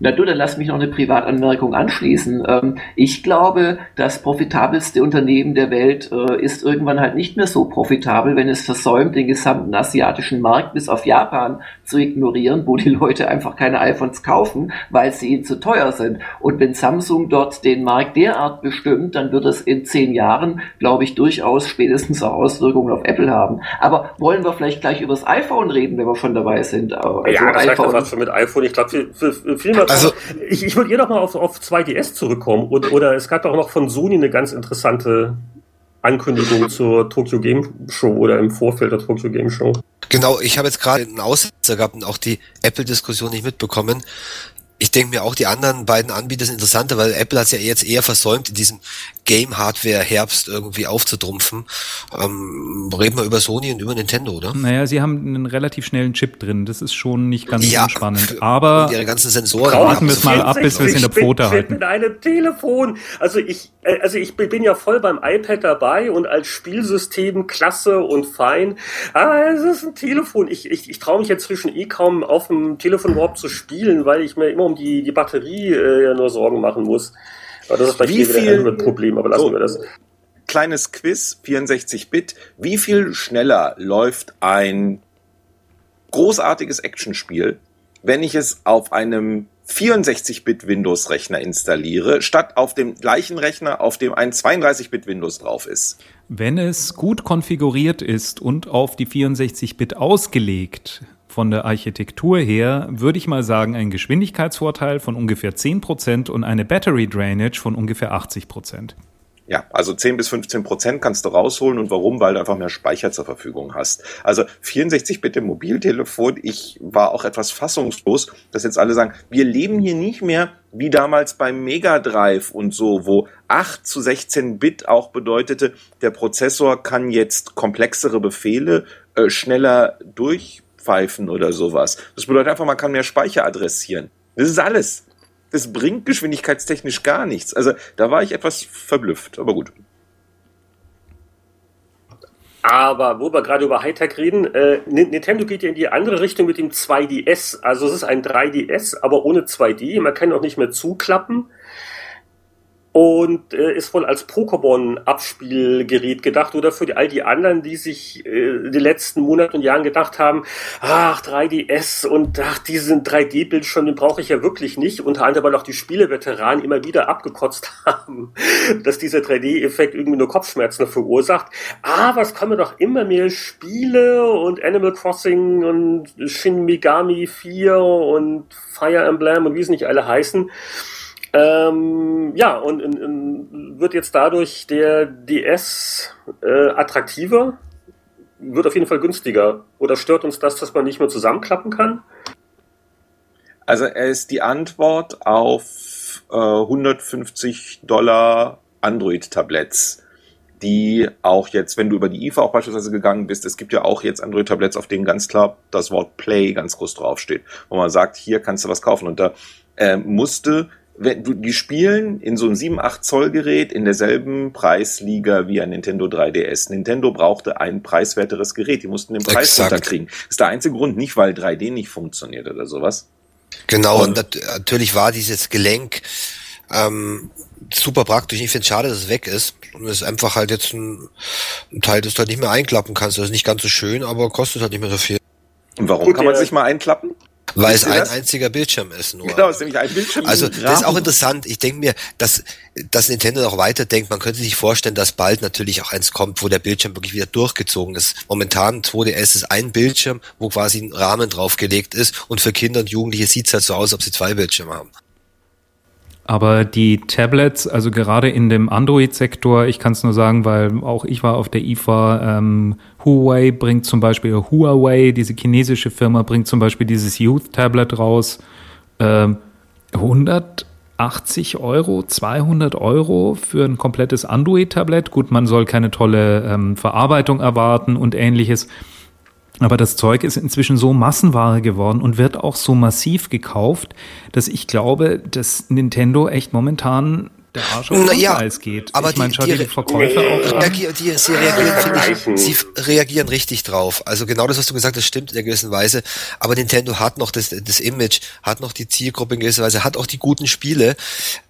Speaker 3: Na du, dann lass mich noch eine Privatanmerkung anschließen. Ähm, ich glaube, das profitabelste Unternehmen der Welt äh, ist irgendwann halt nicht mehr so profitabel, wenn es versäumt, den gesamten asiatischen Markt bis auf Japan zu ignorieren, wo die Leute einfach keine iPhones kaufen, weil sie ihnen zu teuer sind. Und wenn Samsung dort den Markt derart bestimmt, dann wird es in zehn Jahren, glaube ich, durchaus spätestens auch Auswirkungen auf Apple haben. Aber wollen wir vielleicht gleich über das iPhone reden, wenn wir schon dabei sind?
Speaker 5: Also ja, das iPhone. schon mit iPhone. Ich glaube, für, viel mehr also, ich, ich würde hier noch mal auf, auf 2DS zurückkommen. Oder, oder es gab auch noch von Sony eine ganz interessante Ankündigung zur Tokyo Game Show oder im Vorfeld der Tokyo Game Show.
Speaker 1: Genau, ich habe jetzt gerade einen Aussetzer gehabt und auch die Apple-Diskussion nicht mitbekommen ich denke mir auch, die anderen beiden Anbieter sind interessanter, weil Apple hat es ja jetzt eher versäumt, in diesem Game-Hardware-Herbst irgendwie aufzutrumpfen. Ähm, reden wir über Sony und über Nintendo, oder?
Speaker 2: Naja, sie haben einen relativ schnellen Chip drin. Das ist schon nicht ganz ja, spannend. Aber
Speaker 1: ihre ganzen Sensoren.
Speaker 2: Warten wir es mal ab, bis wir es in der Pfote halten.
Speaker 5: Mit einem Telefon. Also ich, äh, also ich bin ja voll beim iPad dabei und als Spielsystem klasse und fein. Aber es ist ein Telefon. Ich, ich, ich traue mich jetzt zwischen eh kaum auf dem Telefon überhaupt zu spielen, weil ich mir immer um die, die Batterie äh, ja nur Sorgen machen muss. Aber das ist vielleicht Wie viel, ein Problem, aber lassen so, wir das.
Speaker 6: Kleines Quiz, 64-Bit. Wie viel schneller läuft ein großartiges Actionspiel, wenn ich es auf einem 64-Bit Windows-Rechner installiere, statt auf dem gleichen Rechner, auf dem ein 32-Bit Windows drauf ist?
Speaker 2: Wenn es gut konfiguriert ist und auf die 64-Bit ausgelegt, von der Architektur her, würde ich mal sagen, ein Geschwindigkeitsvorteil von ungefähr 10% und eine Battery Drainage von ungefähr 80%.
Speaker 6: Ja, also 10 bis 15 Prozent kannst du rausholen. Und warum? Weil du einfach mehr Speicher zur Verfügung hast. Also 64 Bitte Mobiltelefon. Ich war auch etwas fassungslos, dass jetzt alle sagen, wir leben hier nicht mehr wie damals beim Mega Drive und so, wo 8 zu 16 Bit auch bedeutete, der Prozessor kann jetzt komplexere Befehle äh, schneller durch pfeifen oder sowas. Das bedeutet einfach, man kann mehr Speicher adressieren. Das ist alles. Das bringt geschwindigkeitstechnisch gar nichts. Also da war ich etwas verblüfft, aber gut.
Speaker 5: Aber wo wir gerade über Hightech reden, äh, Nintendo geht ja in die andere Richtung mit dem 2DS. Also es ist ein 3DS, aber ohne 2D. Man kann auch nicht mehr zuklappen und äh, ist wohl als Pokémon-Abspielgerät gedacht oder für die, all die anderen, die sich äh, die letzten Monate und Jahren gedacht haben, ach, 3DS und ach, diesen 3D-Bildschirm, den brauche ich ja wirklich nicht. Unter anderem, weil auch die Spieleveteranen immer wieder abgekotzt haben, dass dieser 3D-Effekt irgendwie nur Kopfschmerzen verursacht. Aber es kommen doch immer mehr Spiele und Animal Crossing und Shin Megami 4 und Fire Emblem und wie es nicht alle heißen ähm, ja, und in, in, wird jetzt dadurch der DS äh, attraktiver, wird auf jeden Fall günstiger. Oder stört uns das, dass man nicht mehr zusammenklappen kann?
Speaker 6: Also er ist die Antwort auf äh, 150 Dollar Android-Tabletts, die auch jetzt, wenn du über die IFA auch beispielsweise gegangen bist, es gibt ja auch jetzt Android-Tabletts, auf denen ganz klar das Wort Play ganz groß draufsteht, wo man sagt, hier kannst du was kaufen. Und da äh, musste wenn du, die spielen in so einem 7, 8 Zoll Gerät in derselben Preisliga wie ein Nintendo 3DS. Nintendo brauchte ein preiswerteres Gerät. Die mussten den Preis Exakt. runterkriegen. Das ist der einzige Grund, nicht weil 3D nicht funktioniert oder sowas.
Speaker 1: Genau, und, und natürlich war dieses Gelenk ähm, super praktisch. Ich finde es schade, dass es weg ist. Und es ist einfach halt jetzt ein, ein Teil, das du halt nicht mehr einklappen kannst. Das ist nicht ganz so schön, aber kostet halt nicht mehr so viel.
Speaker 6: Und warum Gut, kann man sich mal einklappen?
Speaker 1: Weil es ein das? einziger Bildschirm ist. Nur.
Speaker 6: Genau, es ist nämlich ein Bildschirm.
Speaker 1: Also das ist auch interessant. Ich denke mir, dass, dass Nintendo noch weiterdenkt. Man könnte sich vorstellen, dass bald natürlich auch eins kommt, wo der Bildschirm wirklich wieder durchgezogen ist. Momentan 2DS ist ein Bildschirm, wo quasi ein Rahmen draufgelegt ist. Und für Kinder und Jugendliche sieht es halt so aus, als ob sie zwei Bildschirme haben.
Speaker 2: Aber die Tablets, also gerade in dem Android-Sektor, ich kann es nur sagen, weil auch ich war auf der IFA, ähm, Huawei bringt zum Beispiel, Huawei, diese chinesische Firma, bringt zum Beispiel dieses Youth-Tablet raus. Ähm, 100 80 Euro, 200 Euro für ein komplettes Android-Tablet. Gut, man soll keine tolle ähm, Verarbeitung erwarten und ähnliches. Aber das Zeug ist inzwischen so Massenware geworden und wird auch so massiv gekauft, dass ich glaube, dass Nintendo echt momentan der Arsch auf den
Speaker 1: ja,
Speaker 2: Eis geht.
Speaker 1: aber
Speaker 2: ich meine,
Speaker 1: die-
Speaker 2: schau
Speaker 1: die-
Speaker 2: dir die Verkäufer auch an.
Speaker 1: Reagier- die, sie reagieren, ich, sie reagieren richtig drauf. Also genau das, was du gesagt hast, stimmt in einer gewissen Weise. Aber Nintendo hat noch das, das Image, hat noch die Zielgruppe in gewisser Weise, hat auch die guten Spiele.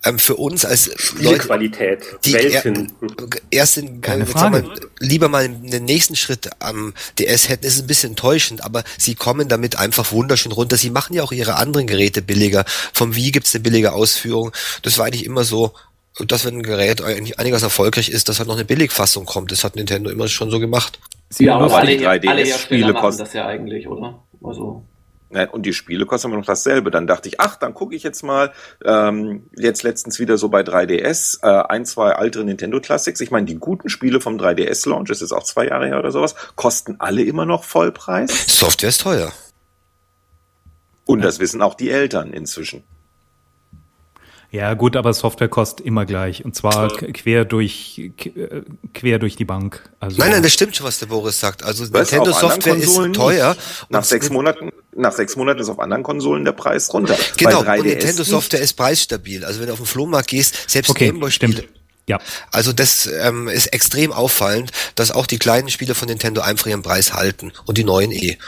Speaker 1: Ähm, für uns als Leute,
Speaker 5: Spielqualität,
Speaker 1: die
Speaker 5: Welten.
Speaker 1: er, erst in,
Speaker 2: Keine
Speaker 1: äh,
Speaker 2: Frage.
Speaker 1: wir, lieber mal den nächsten Schritt am DS hätten, ist es ein bisschen enttäuschend, aber sie kommen damit einfach wunderschön runter. Sie machen ja auch ihre anderen Geräte billiger. Vom Wii gibt's eine billige Ausführung. Das war eigentlich immer so, dass wenn ein Gerät eigentlich einiges erfolgreich ist, dass halt noch eine Billigfassung kommt. Das hat Nintendo immer schon so gemacht.
Speaker 2: Sehr
Speaker 3: Ja, aber alle,
Speaker 6: die
Speaker 3: alle
Speaker 6: 3DS
Speaker 3: Hersteller
Speaker 6: Spiele
Speaker 3: machen
Speaker 6: kosten-
Speaker 3: das ja eigentlich, oder? Also,
Speaker 6: Und die Spiele kosten immer noch dasselbe. Dann dachte ich, ach, dann gucke ich jetzt mal, ähm, jetzt letztens wieder so bei 3DS, äh, ein, zwei ältere Nintendo Classics. Ich meine, die guten Spiele vom 3DS-Launch, das ist auch zwei Jahre her oder sowas, kosten alle immer noch Vollpreis.
Speaker 1: Software ist teuer.
Speaker 6: Und das wissen auch die Eltern inzwischen.
Speaker 2: Ja, gut, aber Software kostet immer gleich. Und zwar quer durch, äh, quer durch die Bank. Also,
Speaker 1: Nein, nein, das stimmt schon, was der Boris sagt. Also
Speaker 6: Was,
Speaker 1: Nintendo Software ist teuer.
Speaker 6: Nach sechs Monaten, nach sechs Monaten ist auf anderen Konsolen der Preis runter.
Speaker 1: Genau,
Speaker 6: Bei
Speaker 1: und
Speaker 6: 3DS
Speaker 1: Nintendo
Speaker 6: nicht.
Speaker 1: Software ist preisstabil. Also wenn du auf den Flohmarkt gehst, selbst
Speaker 2: okay,
Speaker 1: Gameboy-Spiele.
Speaker 2: stimmt. Ja.
Speaker 1: Also das ähm, ist extrem auffallend, dass auch die kleinen Spiele von Nintendo einfach ihren Preis halten und die neuen eh.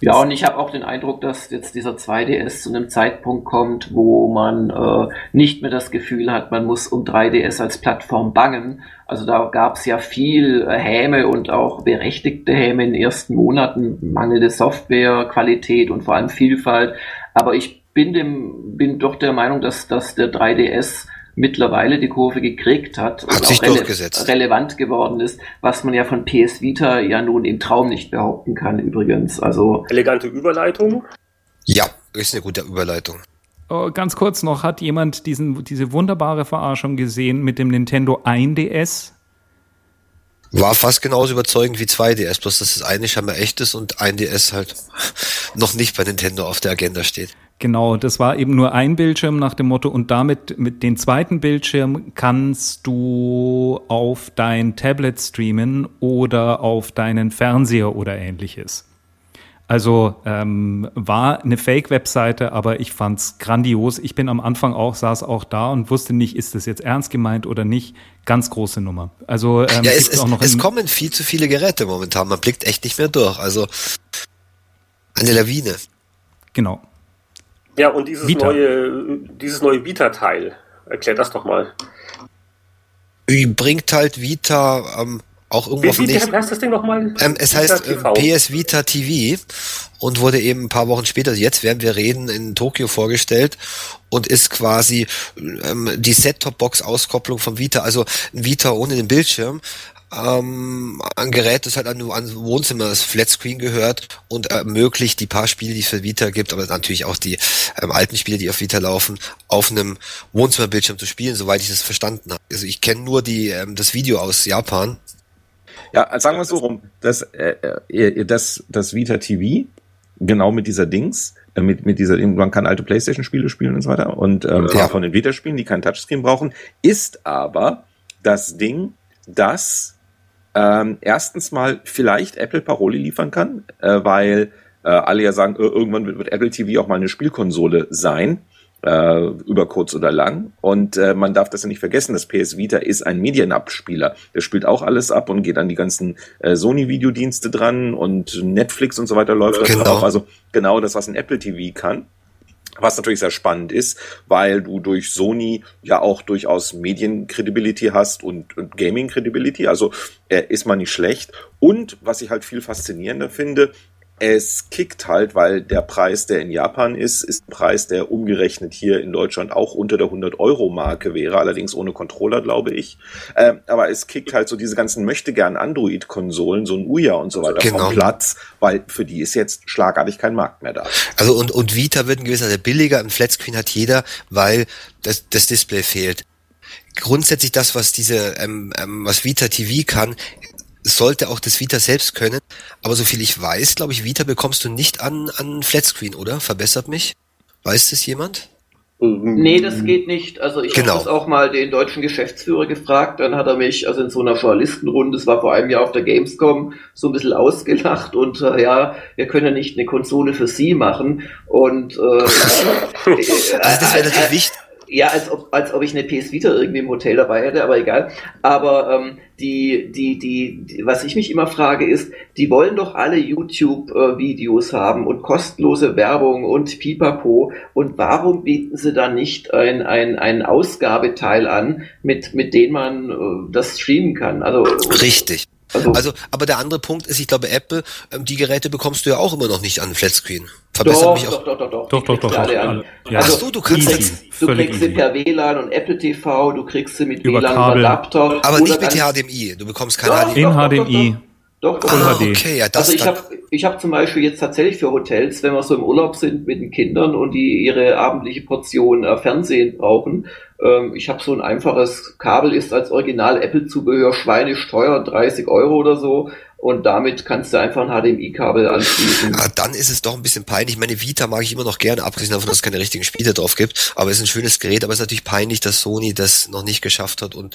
Speaker 3: Ja, und ich habe auch den Eindruck, dass jetzt dieser 2DS zu einem Zeitpunkt kommt, wo man äh, nicht mehr das Gefühl hat, man muss um 3DS als Plattform bangen. Also da gab es ja viel äh, Häme und auch berechtigte Häme in den ersten Monaten, mangelnde Softwarequalität und vor allem Vielfalt. Aber ich bin dem, bin doch der Meinung, dass, dass der 3DS mittlerweile die Kurve gekriegt hat und
Speaker 1: Hat sich
Speaker 3: auch rele
Speaker 1: durchgesetzt.
Speaker 3: relevant geworden ist, was man ja von PS Vita ja nun im Traum nicht behaupten kann übrigens. Also
Speaker 5: Elegante Überleitung.
Speaker 1: Ja, ist eine gute Überleitung.
Speaker 2: Oh, ganz kurz noch, hat jemand diesen, diese wunderbare Verarschung gesehen mit dem Nintendo 1DS?
Speaker 1: War fast genauso überzeugend wie 2DS, bloß dass das eine scheinbar echt ist und ein DS halt noch nicht bei Nintendo auf der Agenda steht.
Speaker 2: Genau, das war eben nur ein Bildschirm nach dem Motto und damit mit dem zweiten Bildschirm kannst du auf dein Tablet streamen oder auf deinen Fernseher oder ähnliches. Also ähm, war eine Fake-Webseite, aber ich fand's grandios. Ich bin am Anfang auch, saß auch da und wusste nicht, ist das jetzt ernst gemeint oder nicht. Ganz große Nummer. Also ähm,
Speaker 1: Ja, es, es, es kommen viel zu viele Geräte momentan. Man blickt echt nicht mehr durch. Also eine Lawine.
Speaker 2: genau.
Speaker 5: Ja, und dieses
Speaker 2: Vita.
Speaker 5: neue, dieses neue Vita-Teil. Erklär das doch mal.
Speaker 1: Bringt halt Vita ähm, auch irgendwo auf nächsten.
Speaker 5: heißt das Ding nochmal?
Speaker 1: Ähm, es
Speaker 5: Vita
Speaker 1: heißt äh,
Speaker 5: TV.
Speaker 1: PS Vita TV und wurde eben ein paar Wochen später, also jetzt werden wir reden, in Tokio vorgestellt und ist quasi ähm, die Set-Top-Box-Auskopplung vom Vita, also ein Vita ohne den Bildschirm. Ähm, ein Gerät, das halt an, an Wohnzimmer, das Flatscreen gehört und ermöglicht die paar Spiele, die es für Vita gibt, aber natürlich auch die ähm, alten Spiele, die auf Vita laufen, auf einem Wohnzimmerbildschirm zu spielen, soweit ich das verstanden habe. Also ich kenne nur die, ähm, das Video aus Japan,
Speaker 6: Ja, sagen wir es so rum. Das, äh, äh, das, das Vita TV, genau mit dieser Dings, äh, mit, mit dieser, man kann alte Playstation-Spiele spielen und so weiter und ähm,
Speaker 1: Ja.
Speaker 6: ja. von den Vita-Spielen, die keinen Touchscreen brauchen, ist aber das Ding, das ähm, erstens mal vielleicht Apple Paroli liefern kann, äh, weil äh, alle ja sagen, irgendwann wird, wird Apple TV auch mal eine Spielkonsole sein, äh, über kurz oder lang. Und äh, man darf das ja nicht vergessen, das PS Vita ist ein Medienabspieler. Der spielt auch alles ab und geht an die ganzen äh, Sony-Videodienste dran und Netflix und so weiter läuft das
Speaker 1: Genau.
Speaker 6: auch. Also genau das, was ein Apple TV kann. Was natürlich sehr spannend ist, weil du durch Sony ja auch durchaus Mediencredibility hast und, und Gaming-Credibility. Also äh, ist man nicht schlecht. Und was ich halt viel faszinierender finde, es kickt halt, weil der Preis, der in Japan ist, ist ein Preis, der umgerechnet hier in Deutschland auch unter der 100-Euro-Marke wäre, allerdings ohne Controller, glaube ich. Ähm, aber es kickt halt so diese ganzen möchte gern Android-Konsolen, so ein Uya und so weiter
Speaker 1: Genau.
Speaker 6: vom Platz, weil für die ist jetzt schlagartig kein Markt mehr da.
Speaker 1: Also und, und Vita wird in gewisser Weise billiger, ein Flatscreen hat jeder, weil das, das Display fehlt. Grundsätzlich das, was diese, ähm, ähm, was Vita TV kann, sollte auch das Vita selbst können. Aber so viel ich weiß, glaube ich, Vita bekommst du nicht an, an Flatscreen, oder? Verbessert mich? Weiß das jemand?
Speaker 3: Nee, das geht nicht. Also ich
Speaker 1: Genau.
Speaker 3: habe das auch mal den deutschen Geschäftsführer gefragt, dann hat er mich also in so einer Journalistenrunde, das war vor einem Jahr auf der Gamescom, so ein bisschen ausgelacht und äh, ja, wir können ja nicht eine Konsole für Sie machen und äh,
Speaker 1: Also das wäre natürlich wichtig.
Speaker 3: Ja, als ob, als ob ich eine PS Vita irgendwie im Hotel dabei hätte, aber egal. Aber ähm, die, die, die, die, was ich mich immer frage, ist, die wollen doch alle YouTube-Videos haben und kostenlose Werbung und Pipapo. Und warum bieten sie dann nicht ein, ein, ein Ausgabeteil an, mit, mit dem man äh, das streamen kann? Also,
Speaker 1: Richtig.
Speaker 3: Also,
Speaker 1: Also, aber der andere Punkt ist, ich glaube, Apple, ähm, die Geräte bekommst du ja auch immer noch nicht an Flatscreen. Verbessert mich auch.
Speaker 3: doch, doch, doch, doch,
Speaker 2: Doch, doch, doch.
Speaker 3: Also,
Speaker 1: du kannst
Speaker 3: kriegst, du kriegst sie
Speaker 2: easy.
Speaker 3: per WLAN und Apple TV, du kriegst sie mit
Speaker 2: Über
Speaker 3: WLAN
Speaker 2: Kabel.
Speaker 3: über Laptop.
Speaker 1: Aber nicht mit HDMI. Du bekommst kein HDMI.
Speaker 2: In
Speaker 3: doch, doch,
Speaker 2: HDMI.
Speaker 3: Doch, doch.
Speaker 1: Ah, okay, ja, das
Speaker 3: Also ich habe ich hab zum Beispiel jetzt tatsächlich für Hotels, wenn wir so im Urlaub sind mit den Kindern und die ihre abendliche Portion äh, Fernsehen brauchen, ähm, ich habe so ein einfaches Kabel, ist als Original Apple-Zubehör schweinisch teuer, 30 Euro oder so. Und damit kannst du einfach ein HDMI-Kabel anschließen.
Speaker 1: Ah, dann ist es doch ein bisschen peinlich. Meine Vita mag ich immer noch gerne, abgesehen davon, dass es keine richtigen Spiele drauf gibt. Aber es ist ein schönes Gerät, aber es ist natürlich peinlich, dass Sony das noch nicht geschafft hat und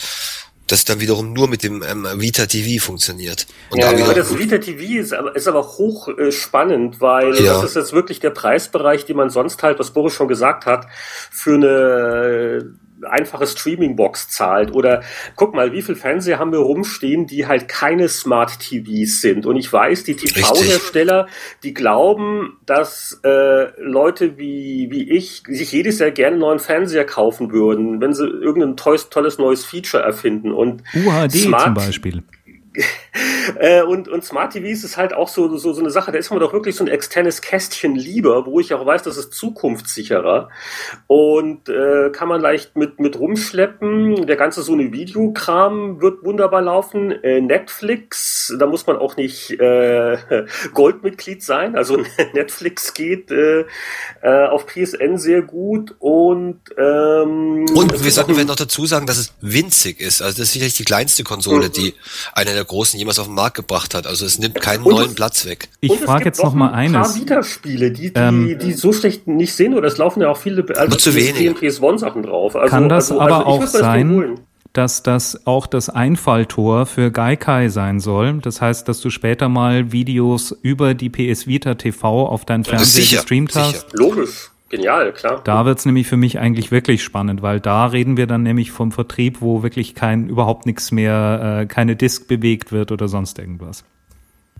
Speaker 1: das dann wiederum nur mit dem ähm, Vita TV funktioniert. Und
Speaker 3: Ja,
Speaker 1: da
Speaker 3: ja.
Speaker 5: Das Vita TV ist aber, ist aber hoch äh, spannend, weil
Speaker 1: Ja.
Speaker 5: das ist jetzt wirklich der Preisbereich, den man sonst halt, was Boris schon gesagt hat, für eine einfache Streaming-Box zahlt. Oder guck mal, wie viel Fernseher haben wir rumstehen, die halt keine Smart TVs sind. Und ich weiß, die TV-Hersteller, die glauben, dass äh, Leute wie, wie ich sich jedes Jahr gerne einen neuen Fernseher kaufen würden, wenn sie irgendein tolles, tolles neues Feature erfinden. Und
Speaker 2: UHD
Speaker 5: Smart-
Speaker 2: zum Beispiel.
Speaker 5: Äh, und, und Smart TVs ist halt auch so, so, so eine Sache, da ist man doch wirklich so ein externes Kästchen lieber, wo ich auch weiß, das ist zukunftssicherer und äh, kann man leicht mit, mit rumschleppen. Der ganze so eine Videokram wird wunderbar laufen. Äh, Netflix, da muss man auch nicht äh, Goldmitglied sein, also Netflix geht äh, äh, auf PSN sehr gut und ähm,
Speaker 1: und wir sollten vielleicht noch dazu sagen, dass es winzig ist. Also das ist sicherlich die kleinste Konsole,
Speaker 5: Mhm.
Speaker 1: die einer der großen jemals auf den Markt gebracht hat. Also es nimmt keinen
Speaker 5: Und
Speaker 1: neuen
Speaker 5: es-
Speaker 1: Platz weg.
Speaker 2: Ich frage jetzt noch mal
Speaker 5: ein paar
Speaker 2: eines.
Speaker 5: Vita-Spiele, die, die,
Speaker 2: Ähm,
Speaker 5: die so schlecht nicht sind, oder es laufen ja auch viele also
Speaker 1: zu wenige.
Speaker 5: und PS1-Sachen drauf. Also,
Speaker 2: Kann das
Speaker 5: also,
Speaker 2: aber
Speaker 5: also ich
Speaker 2: auch
Speaker 5: würd mir das
Speaker 2: sein, dass das auch das Einfalltor für Gaikai sein soll. Das heißt, dass du später mal Videos über die PS Vita TV auf deinen Fernseher
Speaker 1: sicher,
Speaker 2: gestreamt
Speaker 1: sicher.
Speaker 2: hast.
Speaker 5: Logisch, genial, klar.
Speaker 2: Da wird's nämlich für mich eigentlich wirklich spannend, weil da reden wir dann nämlich vom Vertrieb, wo wirklich kein überhaupt nichts mehr, äh, keine Disk bewegt wird oder sonst irgendwas.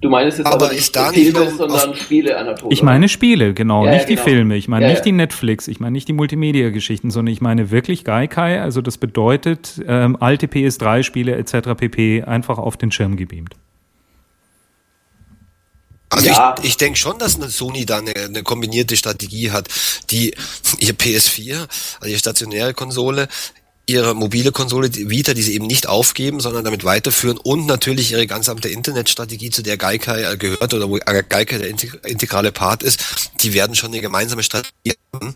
Speaker 3: Du meinst jetzt
Speaker 1: Aber
Speaker 3: aber, nicht
Speaker 1: da nicht
Speaker 3: Filme, sondern Spiele, Anatole.
Speaker 2: Ich meine Spiele, genau,
Speaker 3: Ja, ja,
Speaker 2: nicht die
Speaker 3: genau.
Speaker 2: Filme. Ich meine
Speaker 3: Ja,
Speaker 2: nicht
Speaker 3: ja.
Speaker 2: die Netflix, ich meine nicht die Multimedia-Geschichten, sondern ich meine wirklich Gaikai. Also das bedeutet ähm, alte PS3-Spiele etc. pp. einfach auf den Schirm gebeamt.
Speaker 1: Also
Speaker 3: Ja.
Speaker 1: ich, ich denke schon, dass eine Sony da eine, eine kombinierte Strategie hat, die ihr PS4, also ihre stationäre Konsole, ihre mobile Konsole die Vita, die sie eben nicht aufgeben, sondern damit weiterführen und natürlich ihre gesamte Internetstrategie, zu der Gaikai gehört oder wo Gaikai der integ- integrale Part ist, die werden schon eine gemeinsame Strategie haben.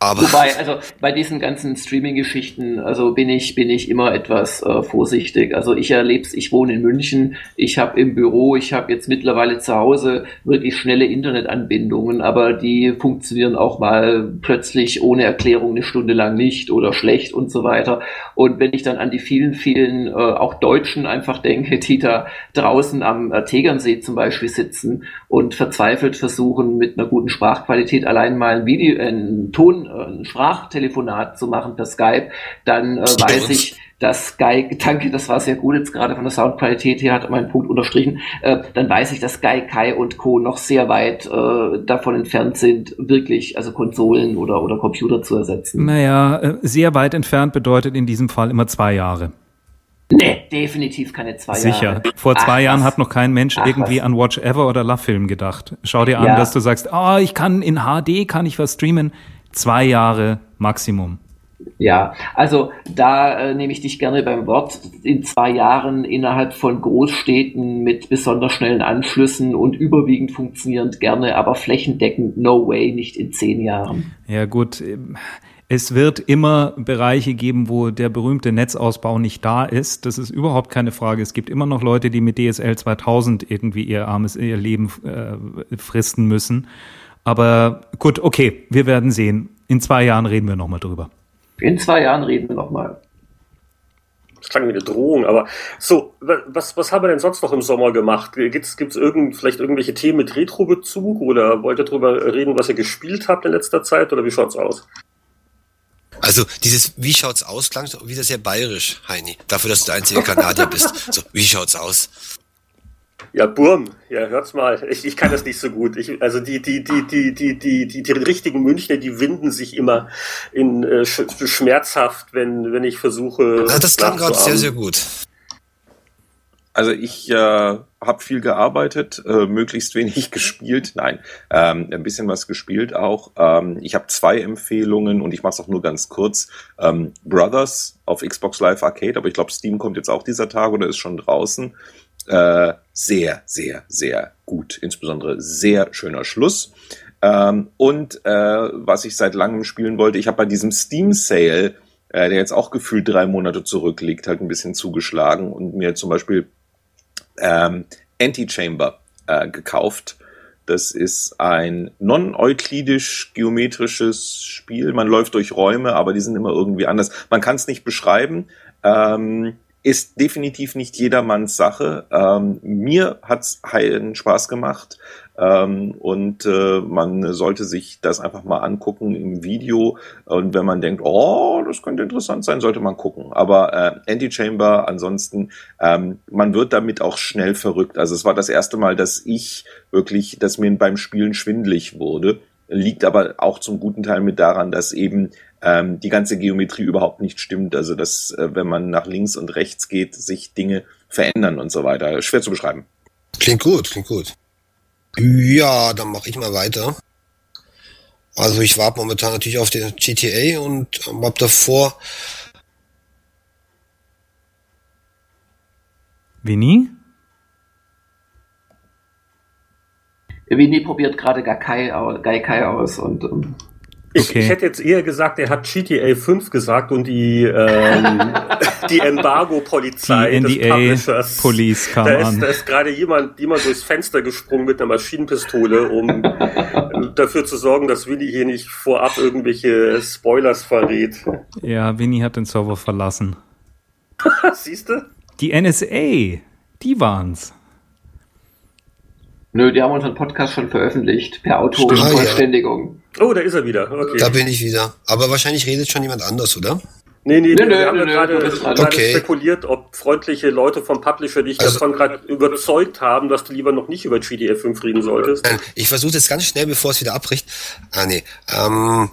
Speaker 1: Aber
Speaker 3: Wobei, also bei diesen ganzen Streaming-Geschichten, also bin ich, bin ich immer etwas äh, vorsichtig. Also ich erlebe ich wohne in München, ich habe im Büro, ich habe jetzt mittlerweile zu Hause wirklich schnelle Internetanbindungen, aber die funktionieren auch mal plötzlich ohne Erklärung eine Stunde lang nicht oder schlecht und so weiter. Und wenn ich dann an die vielen, vielen äh, auch Deutschen einfach denke, die da draußen am äh, Tegernsee zum Beispiel sitzen und verzweifelt versuchen, mit einer guten Sprachqualität allein mal ein Video, einen Ton, ein Sprachtelefonat zu machen per Skype, dann äh, weiß ich, dass Sky, danke, das war sehr gut jetzt gerade von der Soundqualität her, hat meinen Punkt unterstrichen, äh, dann weiß ich, dass Sky, Kai und Co. noch sehr weit äh, davon entfernt sind, wirklich, also Konsolen oder, oder Computer zu ersetzen.
Speaker 2: Naja, äh, sehr weit entfernt bedeutet in diesem Fall immer zwei Jahre.
Speaker 3: Nee, definitiv keine zwei
Speaker 2: Sicher.
Speaker 3: Jahre.
Speaker 2: Vor zwei
Speaker 3: Ach,
Speaker 2: Jahren
Speaker 3: was.
Speaker 2: hat noch kein Mensch
Speaker 3: Ach,
Speaker 2: irgendwie
Speaker 3: was.
Speaker 2: an Watch Ever oder Love Film gedacht. Schau dir an,
Speaker 3: Ja.
Speaker 2: dass du sagst, ah, ich kann in HD, kann ich was streamen. Zwei Jahre Maximum.
Speaker 3: Ja, also da äh, nehme ich dich gerne beim Wort. In zwei Jahren innerhalb von Großstädten mit besonders schnellen Anschlüssen und überwiegend funktionierend gerne, aber flächendeckend, no way, nicht in zehn Jahren.
Speaker 2: Ja gut, es wird immer Bereiche geben, wo der berühmte Netzausbau nicht da ist. Das ist überhaupt keine Frage. Es gibt immer noch Leute, die mit DSL 2000 irgendwie ihr armes ihr Leben äh, fristen müssen. Aber gut, okay, wir werden sehen. In zwei Jahren reden wir nochmal drüber.
Speaker 3: In zwei Jahren reden wir nochmal.
Speaker 5: Das klang wie eine Drohung, aber so, was, was haben wir denn sonst noch im Sommer gemacht? Gibt's, gibt's irgend, vielleicht irgendwelche Themen mit Retro-Bezug oder wollt ihr darüber reden, was ihr gespielt habt in letzter Zeit oder wie schaut's aus?
Speaker 1: Also dieses Wie schaut's aus klang wieder sehr bayerisch, Heini. Dafür, dass du der einzige Kanadier bist. So, wie schaut's aus?
Speaker 5: Ja, Burm, ja, hört's mal. Ich, ich kann das nicht so gut. Ich, also die, die, die, die, die, die, die, die richtigen Münchner, die winden sich immer in äh, sch schmerzhaft, wenn, wenn ich versuche.
Speaker 1: Ja, das klang gerade sehr, sehr gut.
Speaker 6: Also ich äh, habe viel gearbeitet, äh, möglichst wenig gespielt. Nein, ähm, ein bisschen was gespielt auch. Ähm, ich habe zwei Empfehlungen und ich mache es auch nur ganz kurz. Ähm, Brothers auf Xbox Live Arcade, aber ich glaube Steam kommt jetzt auch dieser Tag oder ist schon draußen. Äh, sehr, sehr, sehr gut. Insbesondere sehr schöner Schluss. Ähm, und äh, was ich seit langem spielen wollte, ich habe bei diesem Steam Sale, äh, der jetzt auch gefühlt drei Monate zurückliegt, halt ein bisschen zugeschlagen und mir zum Beispiel ähm, Antichamber äh, gekauft. Das ist ein non-euklidisch geometrisches Spiel. Man läuft durch Räume, aber die sind immer irgendwie anders. Man kann es nicht beschreiben. Ähm, ist definitiv nicht jedermanns Sache. Ähm, mir hat's heilen Spaß gemacht. Ähm, und äh, man sollte sich das einfach mal angucken im Video. Und wenn man denkt, oh, das könnte interessant sein, sollte man gucken. Aber äh, Anti-Chamber, ansonsten, ähm, man wird damit auch schnell verrückt. Also es war das erste Mal, dass ich wirklich, dass mir beim Spielen schwindlig wurde. Liegt aber auch zum guten Teil mit daran, dass eben ähm, die ganze Geometrie überhaupt nicht stimmt. Also dass, äh, wenn man nach links und rechts geht, sich Dinge verändern und so weiter. Schwer zu beschreiben.
Speaker 1: Klingt gut, klingt gut. Ja, dann mache ich mal weiter. Also ich warte momentan natürlich auf den GTA und hab davor.
Speaker 2: Winnie?
Speaker 3: Winnie probiert gerade Gaikai aus, Gaikai aus und ähm,
Speaker 5: ich, okay. ich, hätte jetzt eher gesagt, er hat GTA 5 gesagt und die, ähm, die Embargo-Polizei
Speaker 2: des Publishers. Police kam
Speaker 5: da ist, Da ist gerade jemand, jemand durchs Fenster gesprungen mit einer Maschinenpistole, um dafür zu sorgen, dass Winnie hier nicht vorab irgendwelche Spoilers verrät.
Speaker 2: Ja, Winnie hat den Server verlassen.
Speaker 5: Siehst du?
Speaker 2: Die NSA, die waren's.
Speaker 3: Nö, die haben unseren Podcast schon veröffentlicht, per Autoverständigung.
Speaker 5: Ja. Oh, da ist er wieder. Okay.
Speaker 1: Da bin ich wieder. Aber wahrscheinlich redet schon jemand anders, oder?
Speaker 5: Nee, nee, nee, nee wir haben ja gerade, okay. spekuliert, ob freundliche Leute vom Publisher dich also, davon gerade überzeugt haben, dass du lieber noch nicht über GTA 5 reden solltest.
Speaker 1: Ich versuche das ganz schnell, bevor es wieder abbricht. Ah, nee. Ähm,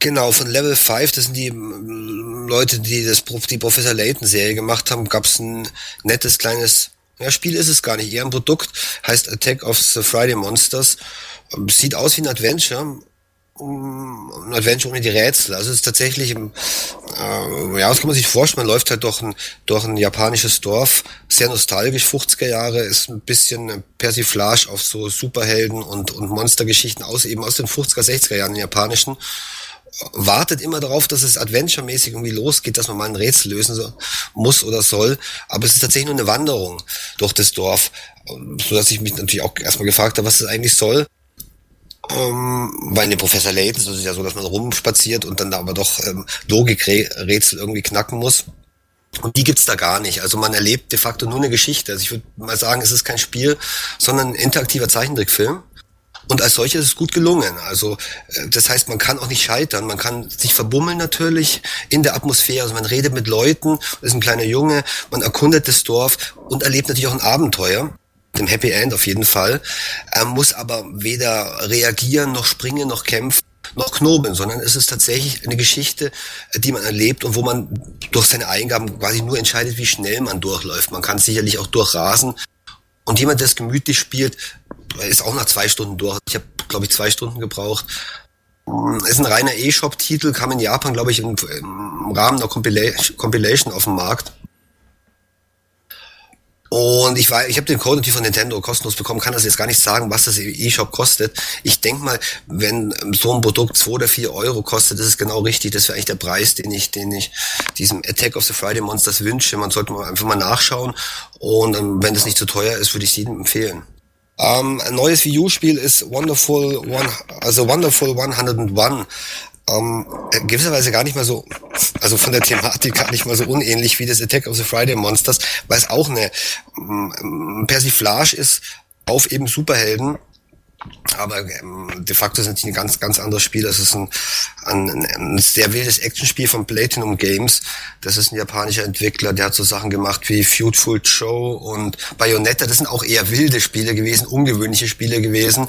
Speaker 1: Genau, von Level 5, das sind die Leute, die das, die Professor Layton Serie gemacht haben, gab es ein nettes kleines ja, Spiel ist es gar nicht. Eher ein Produkt. Heißt Attack of the Friday Monsters. Ähm, sieht aus wie ein Adventure. ein Adventure ohne die Rätsel. Also es ist tatsächlich, äh, ja, das kann man sich vorstellen. Man läuft halt durch ein, durch ein japanisches Dorf. Sehr nostalgisch, 50er Jahre. Ist ein bisschen Persiflage auf so Superhelden und, und Monstergeschichten aus, eben aus den 50er, 60er Jahren, den japanischen wartet immer darauf, dass es adventure-mäßig irgendwie losgeht, dass man mal ein Rätsel lösen so, muss oder soll. Aber es ist tatsächlich nur eine Wanderung durch das Dorf, so dass ich mich natürlich auch erstmal gefragt habe, was das eigentlich soll. Ähm, bei dem Professor Layton ist es ja so, dass man rumspaziert und dann da aber doch ähm, Logikrätsel irgendwie knacken muss. Und die gibt's da gar nicht. Also man erlebt de facto nur eine Geschichte. Also ich würde mal sagen, es ist kein Spiel, sondern ein interaktiver Zeichentrickfilm. Und als solches ist es gut gelungen. Also äh, das heißt, man kann auch nicht scheitern. Man kann sich verbummeln natürlich in der Atmosphäre. Also man redet mit Leuten, ist ein kleiner Junge, man erkundet das Dorf und erlebt natürlich auch ein Abenteuer. Dem Happy End auf jeden Fall. Er muss aber weder reagieren, noch springen, noch kämpfen noch knobeln, sondern es ist tatsächlich eine Geschichte, die man erlebt und wo man durch seine Eingaben quasi nur entscheidet, wie schnell man durchläuft. Man kann sicherlich auch durchrasen. Und jemand, der es gemütlich spielt, ist auch nach zwei Stunden durch. Ich habe, glaube ich, zwei Stunden gebraucht. Ist ein reiner E-Shop-Titel, kam in Japan, glaube ich, im, im Rahmen einer Compilation, Compilation auf den Markt. Und ich war, ich habe den Code natürlich von Nintendo kostenlos bekommen, kann das jetzt gar nicht sagen, was das E-Shop kostet. Ich denk mal, wenn so ein Produkt zwei oder vier Euro kostet, das ist genau richtig. Das wäre eigentlich der Preis, den ich, den ich diesem Attack of the Friday Monsters wünsche. Man sollte mal einfach mal nachschauen. Und wenn das nicht zu teuer ist, würde ich jedem empfehlen. Ähm, ein neues Wii U-Spiel ist Wonderful One, also Wonderful 101. Ähm, gewisserweise gar nicht mal so, also von der Thematik gar nicht mal so unähnlich wie das Attack of the Friday Monsters, weil es auch eine ähm, Persiflage ist auf eben Superhelden aber ähm, de facto sind die ein ganz, ganz anderes Spiel. Das ist ein, ein, ein sehr wildes Actionspiel von Platinum Games. Das ist ein japanischer Entwickler, der hat so Sachen gemacht wie Feudful Show und Bayonetta. Das sind auch eher wilde Spiele gewesen, ungewöhnliche Spiele gewesen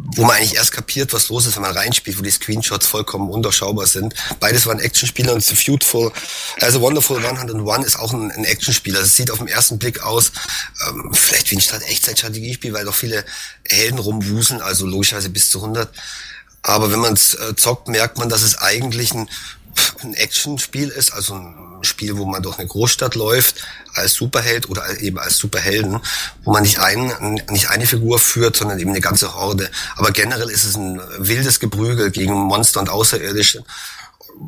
Speaker 1: wo man eigentlich erst kapiert, was los ist, wenn man reinspielt, wo die Screenshots vollkommen undurchschaubar sind. Beides waren Actionspiele und The Feudful, also Wonderful 101 ist auch ein, ein Actionspiel. Also es sieht auf den ersten Blick aus, ähm, vielleicht wie ein Stadt-Echtzeit-Strategiespiel, weil doch viele Helden rumwuseln, also logischerweise bis zu 100. Aber wenn man es äh, zockt, merkt man, dass es eigentlich ein ein Actionspiel ist, also ein Spiel, wo man durch eine Großstadt läuft als Superheld oder eben als Superhelden, wo man nicht, ein, nicht eine Figur führt, sondern eben eine ganze Horde. Aber generell ist es ein wildes Geprügel gegen Monster und Außerirdische.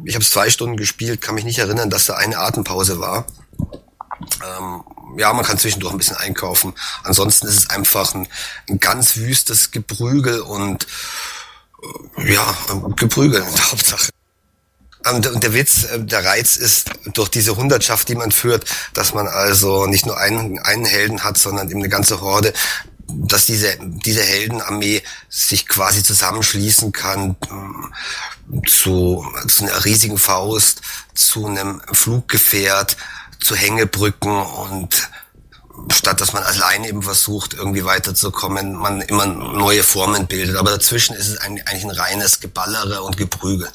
Speaker 1: Ich habe es zwei Stunden gespielt, kann mich nicht erinnern, dass da eine Atempause war. Ähm, ja, man kann zwischendurch ein bisschen einkaufen. Ansonsten ist es einfach ein, ein ganz wüstes Geprügel und äh, ja, Geprügel in der Hauptsache. Und der Witz, äh, der Reiz ist durch diese Hundertschaft, die man führt, dass man also nicht nur einen, einen Helden hat, sondern eben eine ganze Horde, dass diese, diese Heldenarmee sich quasi zusammenschließen kann mm, zu, zu einer riesigen Faust, zu einem Fluggefährt, zu Hängebrücken und statt dass man allein eben versucht, irgendwie weiterzukommen, man immer neue Formen bildet. Aber dazwischen ist es eigentlich ein reines Geballere und Geprügel.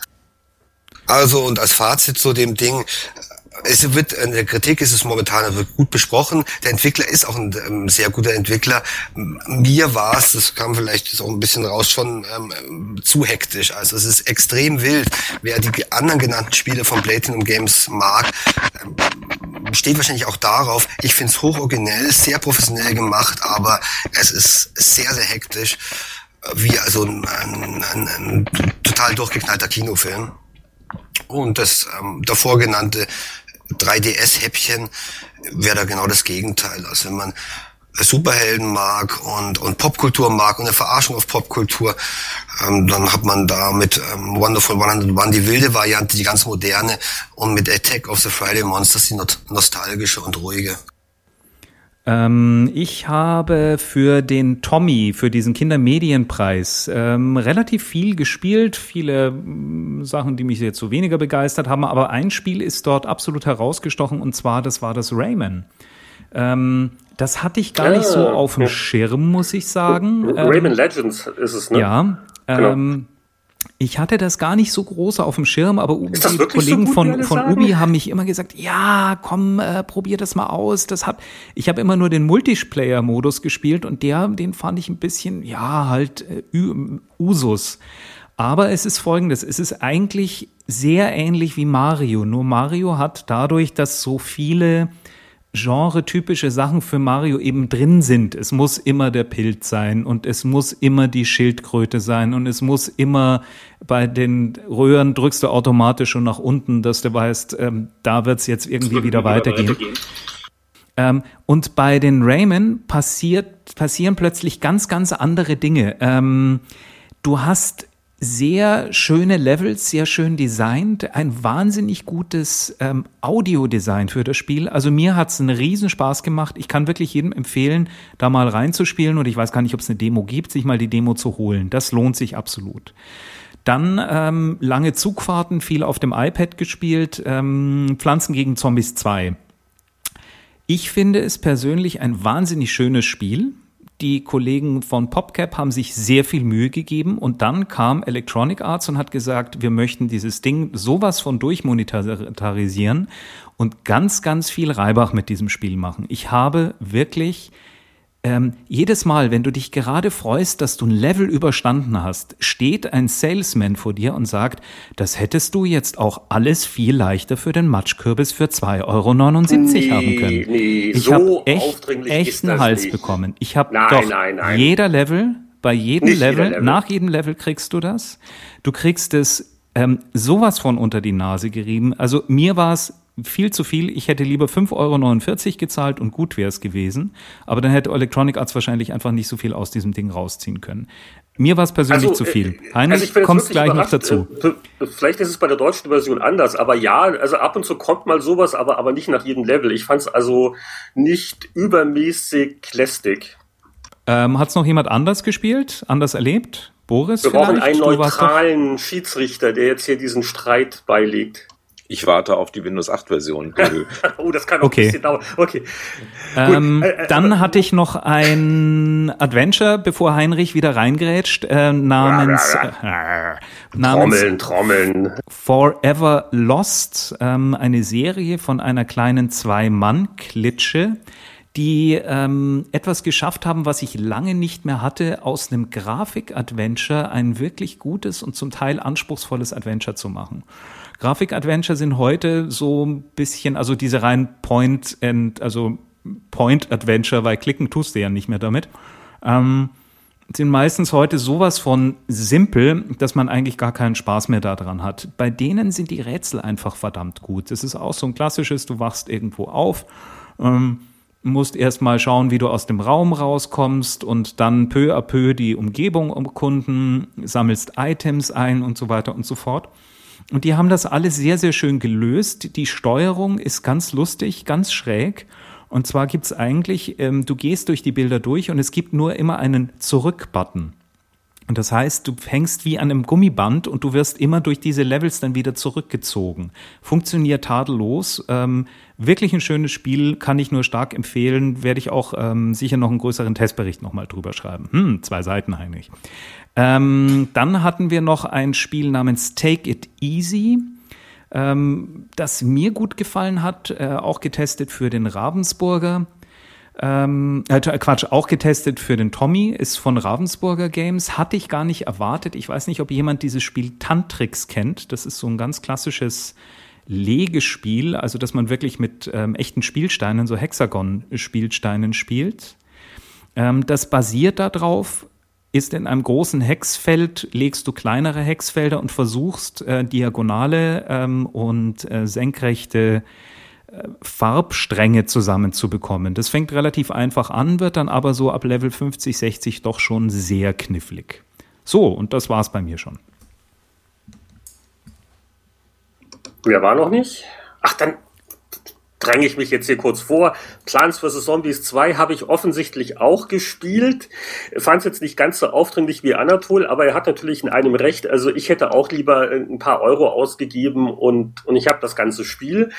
Speaker 1: Also und als Fazit zu dem Ding, es wird in der Kritik ist es momentan wird gut besprochen. Der Entwickler ist auch ein, ähm, sehr guter Entwickler. Mir war es, das kam vielleicht so ein bisschen raus, schon ähm, zu hektisch. Also es ist extrem wild. Wer die anderen genannten Spiele von Platinum Games mag, ähm, steht wahrscheinlich auch darauf. Ich finde es hochoriginell, sehr professionell gemacht, aber es ist sehr, sehr hektisch, wie also ein, ein, ein, ein total durchgeknallter Kinofilm. Und das ähm, davor genannte 3DS-Häppchen wäre da genau das Gegenteil. Also wenn man Superhelden mag und, und Popkultur mag und eine Verarschung auf Popkultur, ähm, dann hat man da mit ähm, Wonderful 101 die wilde Variante, die ganz moderne und mit Attack of the Friday Monsters die nostalgische und ruhige.
Speaker 2: Ähm, ich habe für den Tommy, für diesen Kindermedienpreis, ähm, relativ viel gespielt. Viele äh, Sachen, die mich jetzt so weniger begeistert haben. Aber ein Spiel ist dort absolut herausgestochen und zwar, das war das Rayman. Ähm, das hatte ich gar nicht so ah, auf dem Schirm, muss ich sagen.
Speaker 5: Rayman ähm, Legends ist es, ne?
Speaker 2: Ja. Genau. Ich hatte das gar nicht so groß auf dem Schirm, aber die Kollegen so von, von Ubi haben mich immer gesagt, ja, komm, äh, probier das mal aus. Das hat, ich habe immer nur den Multiplayer-Modus gespielt und der, den fand ich ein bisschen, ja, halt äh, Usus. Aber es ist folgendes, es ist eigentlich sehr ähnlich wie Mario, nur Mario hat dadurch, dass so viele genre-typische Sachen für Mario eben drin sind. Es muss immer der Pilz sein und es muss immer die Schildkröte sein und es muss immer bei den Röhren drückst du automatisch schon nach unten, dass du weißt, ähm, da wird es jetzt irgendwie wieder weitergehen. weitergehen. Ähm, und bei den Rayman passiert, passieren plötzlich ganz, ganz andere Dinge. Ähm, du hast sehr schöne Levels, sehr schön designt, ein wahnsinnig gutes ähm, Audiodesign für das Spiel. Also mir hat es einen Riesenspaß gemacht. Ich kann wirklich jedem empfehlen, da mal reinzuspielen und ich weiß gar nicht, ob es eine Demo gibt, sich mal die Demo zu holen. Das lohnt sich absolut. Dann ähm, lange Zugfahrten, viel auf dem iPad gespielt, ähm, Pflanzen gegen Zombies 2. Ich finde es persönlich ein wahnsinnig schönes Spiel. Die Kollegen von PopCap haben sich sehr viel Mühe gegeben und dann kam Electronic Arts und hat gesagt, wir möchten dieses Ding sowas von durchmonetarisieren und ganz, ganz viel Reibach mit diesem Spiel machen. Ich habe wirklich ähm, jedes Mal, wenn du dich gerade freust, dass du ein Level überstanden hast, steht ein Salesman vor dir und sagt, das hättest du jetzt auch alles viel leichter für den Matschkürbis für 2,79 Euro nee, haben können. Nee, ich so habe echt, echt einen Hals nicht. bekommen. Ich habe doch nein, nein. jeder Level, bei jedem Level, Level, nach jedem Level kriegst du das. Du kriegst es ähm, sowas von unter die Nase gerieben. Also mir war es viel zu viel. Ich hätte lieber 5,49 Euro gezahlt und gut wäre es gewesen. Aber dann hätte Electronic Arts wahrscheinlich einfach nicht so viel aus diesem Ding rausziehen können. Mir war es persönlich
Speaker 5: Also,
Speaker 2: zu viel.
Speaker 5: äh,
Speaker 2: Heinrich,
Speaker 5: also ich bin jetzt
Speaker 2: kommst gleich noch dazu.
Speaker 5: Äh, Vielleicht ist es bei der deutschen Version anders, aber ja, also ab und zu kommt mal sowas, aber, aber nicht nach jedem Level. Ich fand es also nicht übermäßig lästig.
Speaker 2: Ähm, Hat es noch jemand anders gespielt, anders erlebt? Boris
Speaker 5: Wir brauchen
Speaker 2: vielleicht?
Speaker 5: einen neutralen Schiedsrichter, der jetzt hier diesen Streit beilegt.
Speaker 6: Ich warte auf die Windows 8 Version.
Speaker 5: Oh, das kann noch
Speaker 2: Okay.
Speaker 5: ein bisschen dauern. Okay.
Speaker 2: Ähm,
Speaker 5: Gut, äh, äh,
Speaker 2: dann hatte ich noch ein Adventure, bevor Heinrich wieder reingrätscht, äh, namens, äh, namens
Speaker 5: Trommeln, Trommeln.
Speaker 2: Forever Lost, ähm, eine Serie von einer kleinen Zwei-Mann-Klitsche, die ähm, etwas geschafft haben, was ich lange nicht mehr hatte, aus einem Grafik-Adventure ein wirklich gutes und zum Teil anspruchsvolles Adventure zu machen. Grafik-Adventure sind heute so ein bisschen, also diese rein Point and, also Point-Adventure, weil klicken tust du ja nicht mehr damit. Ähm, sind meistens heute sowas von simpel, dass man eigentlich gar keinen Spaß mehr daran hat. Bei denen sind die Rätsel einfach verdammt gut. Das ist auch so ein klassisches, du wachst irgendwo auf, ähm, musst erst mal schauen, wie du aus dem Raum rauskommst und dann peu à peu die Umgebung umkunden, sammelst Items ein und so weiter und so fort. Und die haben das alles sehr, sehr schön gelöst. Die Steuerung ist ganz lustig, ganz schräg. Und zwar gibt's eigentlich, ähm, du gehst durch die Bilder durch und es gibt nur immer einen Zurück-Button. Und das heißt, du hängst wie an einem Gummiband und du wirst immer durch diese Levels dann wieder zurückgezogen. Funktioniert tadellos. Ähm, wirklich ein schönes Spiel, kann ich nur stark empfehlen. Werde ich auch ähm, sicher noch einen größeren Testbericht nochmal drüber schreiben. Hm, zwei Seiten eigentlich. Ähm, dann hatten wir noch ein Spiel namens Take It Easy, ähm, das mir gut gefallen hat, äh, auch getestet für den Ravensburger. Ähm, äh, Quatsch, auch getestet für den Tommy, ist von Ravensburger Games. Hatte ich gar nicht erwartet. Ich weiß nicht, ob jemand dieses Spiel Tantrix kennt. Das ist so ein ganz klassisches Legespiel, also dass man wirklich mit ähm, echten Spielsteinen, so Hexagon-Spielsteinen spielt. Ähm, das basiert darauf, ist in einem großen Hexfeld, legst du kleinere Hexfelder und versuchst äh, diagonale ähm, und äh, senkrechte äh, Farbstränge zusammenzubekommen. Das fängt relativ einfach an, wird dann aber so ab Level 50, 60 doch schon sehr knifflig. So, und das war's bei mir schon.
Speaker 5: Wer war noch nicht? Ach, dann dränge ich mich jetzt hier kurz vor. Plants vs. Zombies 2 habe ich offensichtlich auch gespielt. Fand es jetzt nicht ganz so aufdringlich wie Anatol, aber er hat natürlich in einem Recht. Also ich hätte auch lieber ein paar Euro ausgegeben und, und ich habe das ganze Spiel.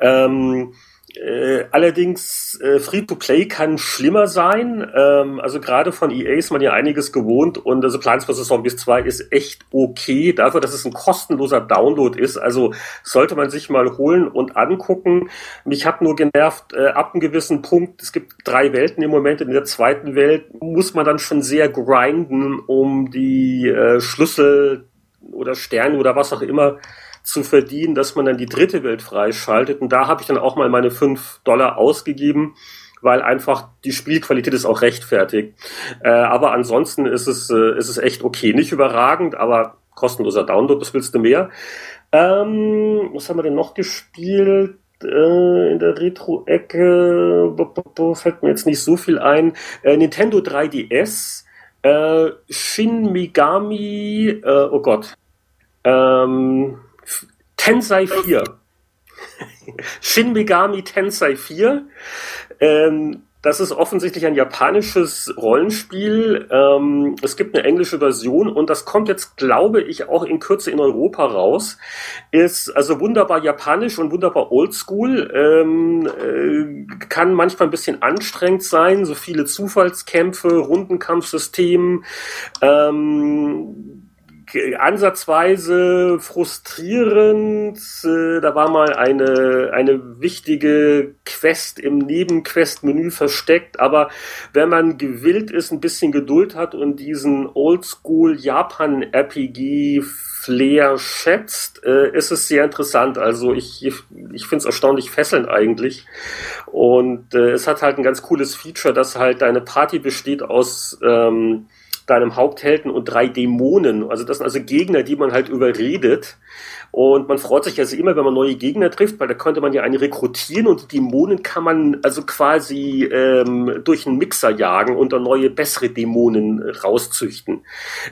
Speaker 5: Ähm, äh, allerdings, äh, Free-to-Play kann schlimmer sein. Ähm, also gerade von EA ist man ja einiges gewohnt und also Plants vs. Zombies 2 ist echt okay dafür, dass es ein kostenloser Download ist. Also sollte man sich mal holen und angucken. Mich hat nur genervt, äh, ab einem gewissen Punkt, es gibt drei Welten im Moment, in der zweiten Welt muss man dann schon sehr grinden, um die äh, Schlüssel oder Sterne oder was auch immer zu verdienen, dass man dann die dritte Welt freischaltet. Und da habe ich dann auch mal meine fünf Dollar ausgegeben, weil einfach die Spielqualität ist auch rechtfertigt. Äh, aber ansonsten ist es, äh, ist es echt okay. Nicht überragend, aber kostenloser Download, was willst du mehr? Ähm, was haben wir denn noch gespielt? Äh, in der Retro-Ecke fällt mir jetzt nicht so viel ein. Äh, Nintendo 3DS, äh, Shin Megami, oh Gott, ähm, Tensei 4. Shin Megami Tensei 4. Ähm, das ist offensichtlich ein japanisches Rollenspiel. Ähm, es gibt eine englische Version und das kommt jetzt, glaube ich, auch in Kürze in Europa raus. Ist also wunderbar japanisch und wunderbar oldschool. Ähm, äh, kann manchmal ein bisschen anstrengend sein, so viele Zufallskämpfe, Rundenkampfsystem. Ähm, ansatzweise frustrierend. Äh, Da war mal eine, eine wichtige Quest im Nebenquest-Menü versteckt, aber wenn man gewillt ist, ein bisschen Geduld hat und diesen Oldschool Japan-RPG Flair schätzt, äh, ist es sehr interessant. Also ich, ich finde es erstaunlich fesselnd eigentlich. Und äh, es hat halt ein ganz cooles Feature, dass halt deine Party besteht aus ähm, deinem Haupthelden und drei Dämonen. Also das sind also Gegner, die man halt überredet. Und man freut sich also immer, wenn man neue Gegner trifft, weil da könnte man ja einen rekrutieren und die Dämonen kann man also quasi ähm, durch einen Mixer jagen und dann neue, bessere Dämonen rauszüchten.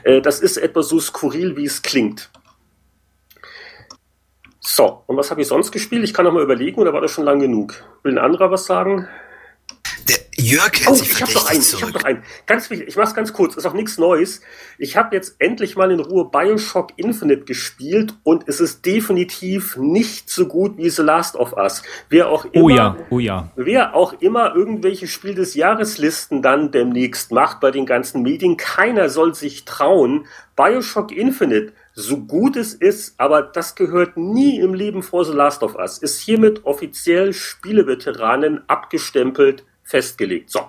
Speaker 5: Äh, das ist etwas so skurril, wie es klingt. So, und was habe ich sonst gespielt? Ich kann noch mal überlegen, oder war das schon lang genug? Will ein anderer was sagen?
Speaker 1: Jörg hält
Speaker 5: oh,
Speaker 1: sich
Speaker 5: ich habe noch einen, ich habe noch einen. Ganz wichtig, ich mach's ganz kurz, ist auch nichts Neues. Ich habe jetzt endlich mal in Ruhe BioShock Infinite gespielt und es ist definitiv nicht so gut wie The Last of Us. Wer auch
Speaker 2: Oh
Speaker 5: immer,
Speaker 2: ja, oh ja.
Speaker 5: wer auch immer irgendwelche Spiel des Jahreslisten dann demnächst macht bei den ganzen Medien, keiner soll sich trauen. BioShock Infinite, so gut es ist, aber das gehört nie im Leben vor The Last of Us, ist hiermit offiziell Spieleveteranen abgestempelt festgelegt. So.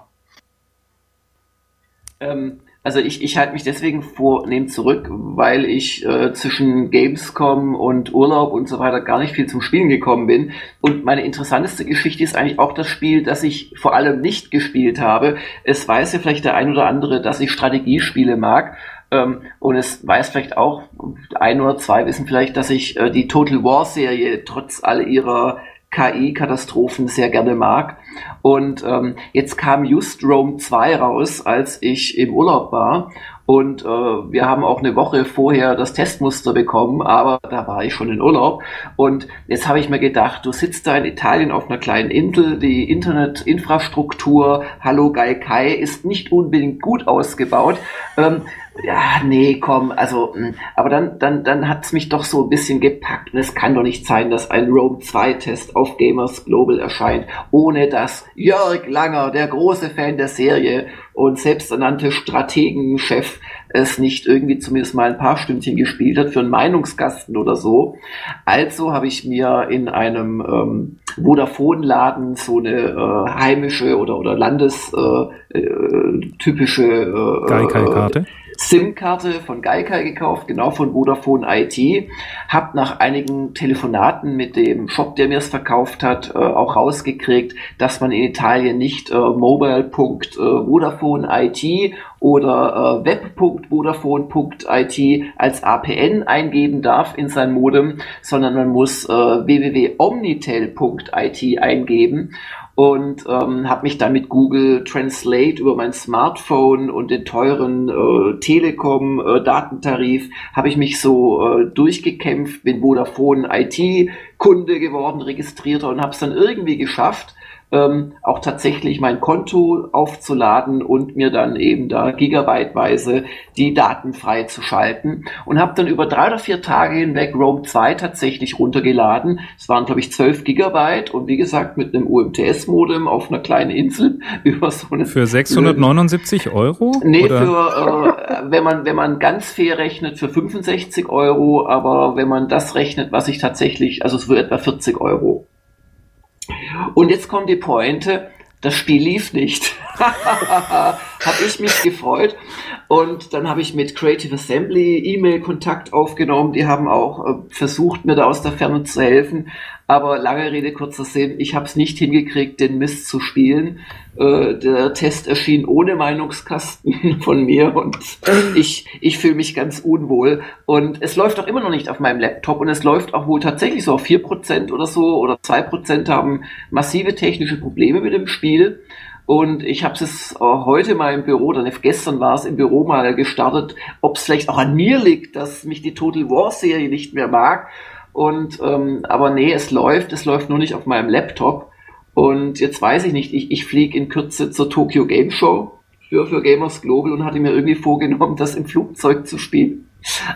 Speaker 3: Ähm, also ich, ich halte mich deswegen vornehm zurück, weil ich äh, zwischen Gamescom und Urlaub und so weiter gar nicht viel zum Spielen gekommen bin. Und meine interessanteste Geschichte ist eigentlich auch das Spiel, das ich vor allem nicht gespielt habe. Es weiß ja vielleicht der ein oder andere, dass ich Strategiespiele mag. Ähm, und es weiß vielleicht auch, ein oder zwei wissen vielleicht, dass ich äh, die Total War Serie trotz all ihrer KI-Katastrophen sehr gerne mag. Und ähm, jetzt kam just Rome 2 raus, als ich im Urlaub war. Und äh, wir haben auch eine Woche vorher das Testmuster bekommen, aber da war ich schon in Urlaub. Und jetzt habe ich mir gedacht, du sitzt da in Italien auf einer kleinen Insel, die Internetinfrastruktur, Hallo Gaikai, ist nicht unbedingt gut ausgebaut. Ähm, ja, nee, komm, also, mh. aber dann, dann, dann hat's mich doch so ein bisschen gepackt. Und es kann doch nicht sein, dass ein Rome 2 Test auf Gamers Global erscheint, ohne dass Jörg Langer, der große Fan der Serie und selbsternannte Strategenchef, es nicht irgendwie zumindest mal ein paar Stündchen gespielt hat für einen Meinungskasten oder so. Also habe ich mir in einem ähm, Vodafone-Laden so eine äh, heimische oder, oder landestypische äh, typische, äh. SIM-Karte von Geikai gekauft, genau von Vodafone IT. Hab nach einigen Telefonaten mit dem Shop, der mir es verkauft hat, äh, auch rausgekriegt, dass man in Italien nicht äh, mobile.vodafone.it oder äh, web.vodafone.it als APN eingeben darf in sein Modem, sondern man muss äh, www.omnitel.it eingeben und ähm, habe mich dann mit Google Translate über mein Smartphone und den teuren äh, Telekom äh, Datentarif habe ich mich so äh, durchgekämpft, bin Vodafone IT Kunde geworden, registrierter und habe es dann irgendwie geschafft, ähm, auch tatsächlich mein Konto aufzuladen und mir dann eben da gigabyteweise die Daten freizuschalten und habe dann über drei oder vier Tage hinweg Roam 2 tatsächlich runtergeladen. Es waren, glaube ich, 12 Gigabyte und wie gesagt mit einem UMTS-Modem auf einer kleinen Insel über so eine...
Speaker 2: Für 679 Euro?
Speaker 3: Nee,
Speaker 2: Oder?
Speaker 3: für, äh, wenn man, wenn man ganz fair rechnet, für 65 Euro, aber wenn man das rechnet, was ich tatsächlich, also es wird etwa 40 Euro. Und jetzt kommt die Pointe, das Spiel lief nicht. habe ich mich gefreut. Und dann habe ich mit Creative Assembly E-Mail-Kontakt aufgenommen. Die haben auch äh, versucht, mir da aus der Ferne zu helfen. Aber lange Rede, kurzer Sinn, ich habe es nicht hingekriegt, den Mist zu spielen. Äh, der Test erschien ohne Meinungskasten von mir und ich, ich fühle mich ganz unwohl. Und es läuft auch immer noch nicht auf meinem Laptop und es läuft auch wohl tatsächlich so auf 4% oder so oder 2% haben massive technische Probleme mit dem Spiel. Und ich habe es äh, heute mal im Büro, oder gestern war es im Büro mal gestartet, ob es vielleicht auch an mir liegt, dass mich die Total War Serie nicht mehr mag. Und ähm, aber nee, es läuft, es läuft nur nicht auf meinem Laptop. Und jetzt weiß ich nicht, ich, ich fliege in Kürze zur Tokyo Game Show für, für Gamers Global und hatte mir irgendwie vorgenommen, das im Flugzeug zu spielen.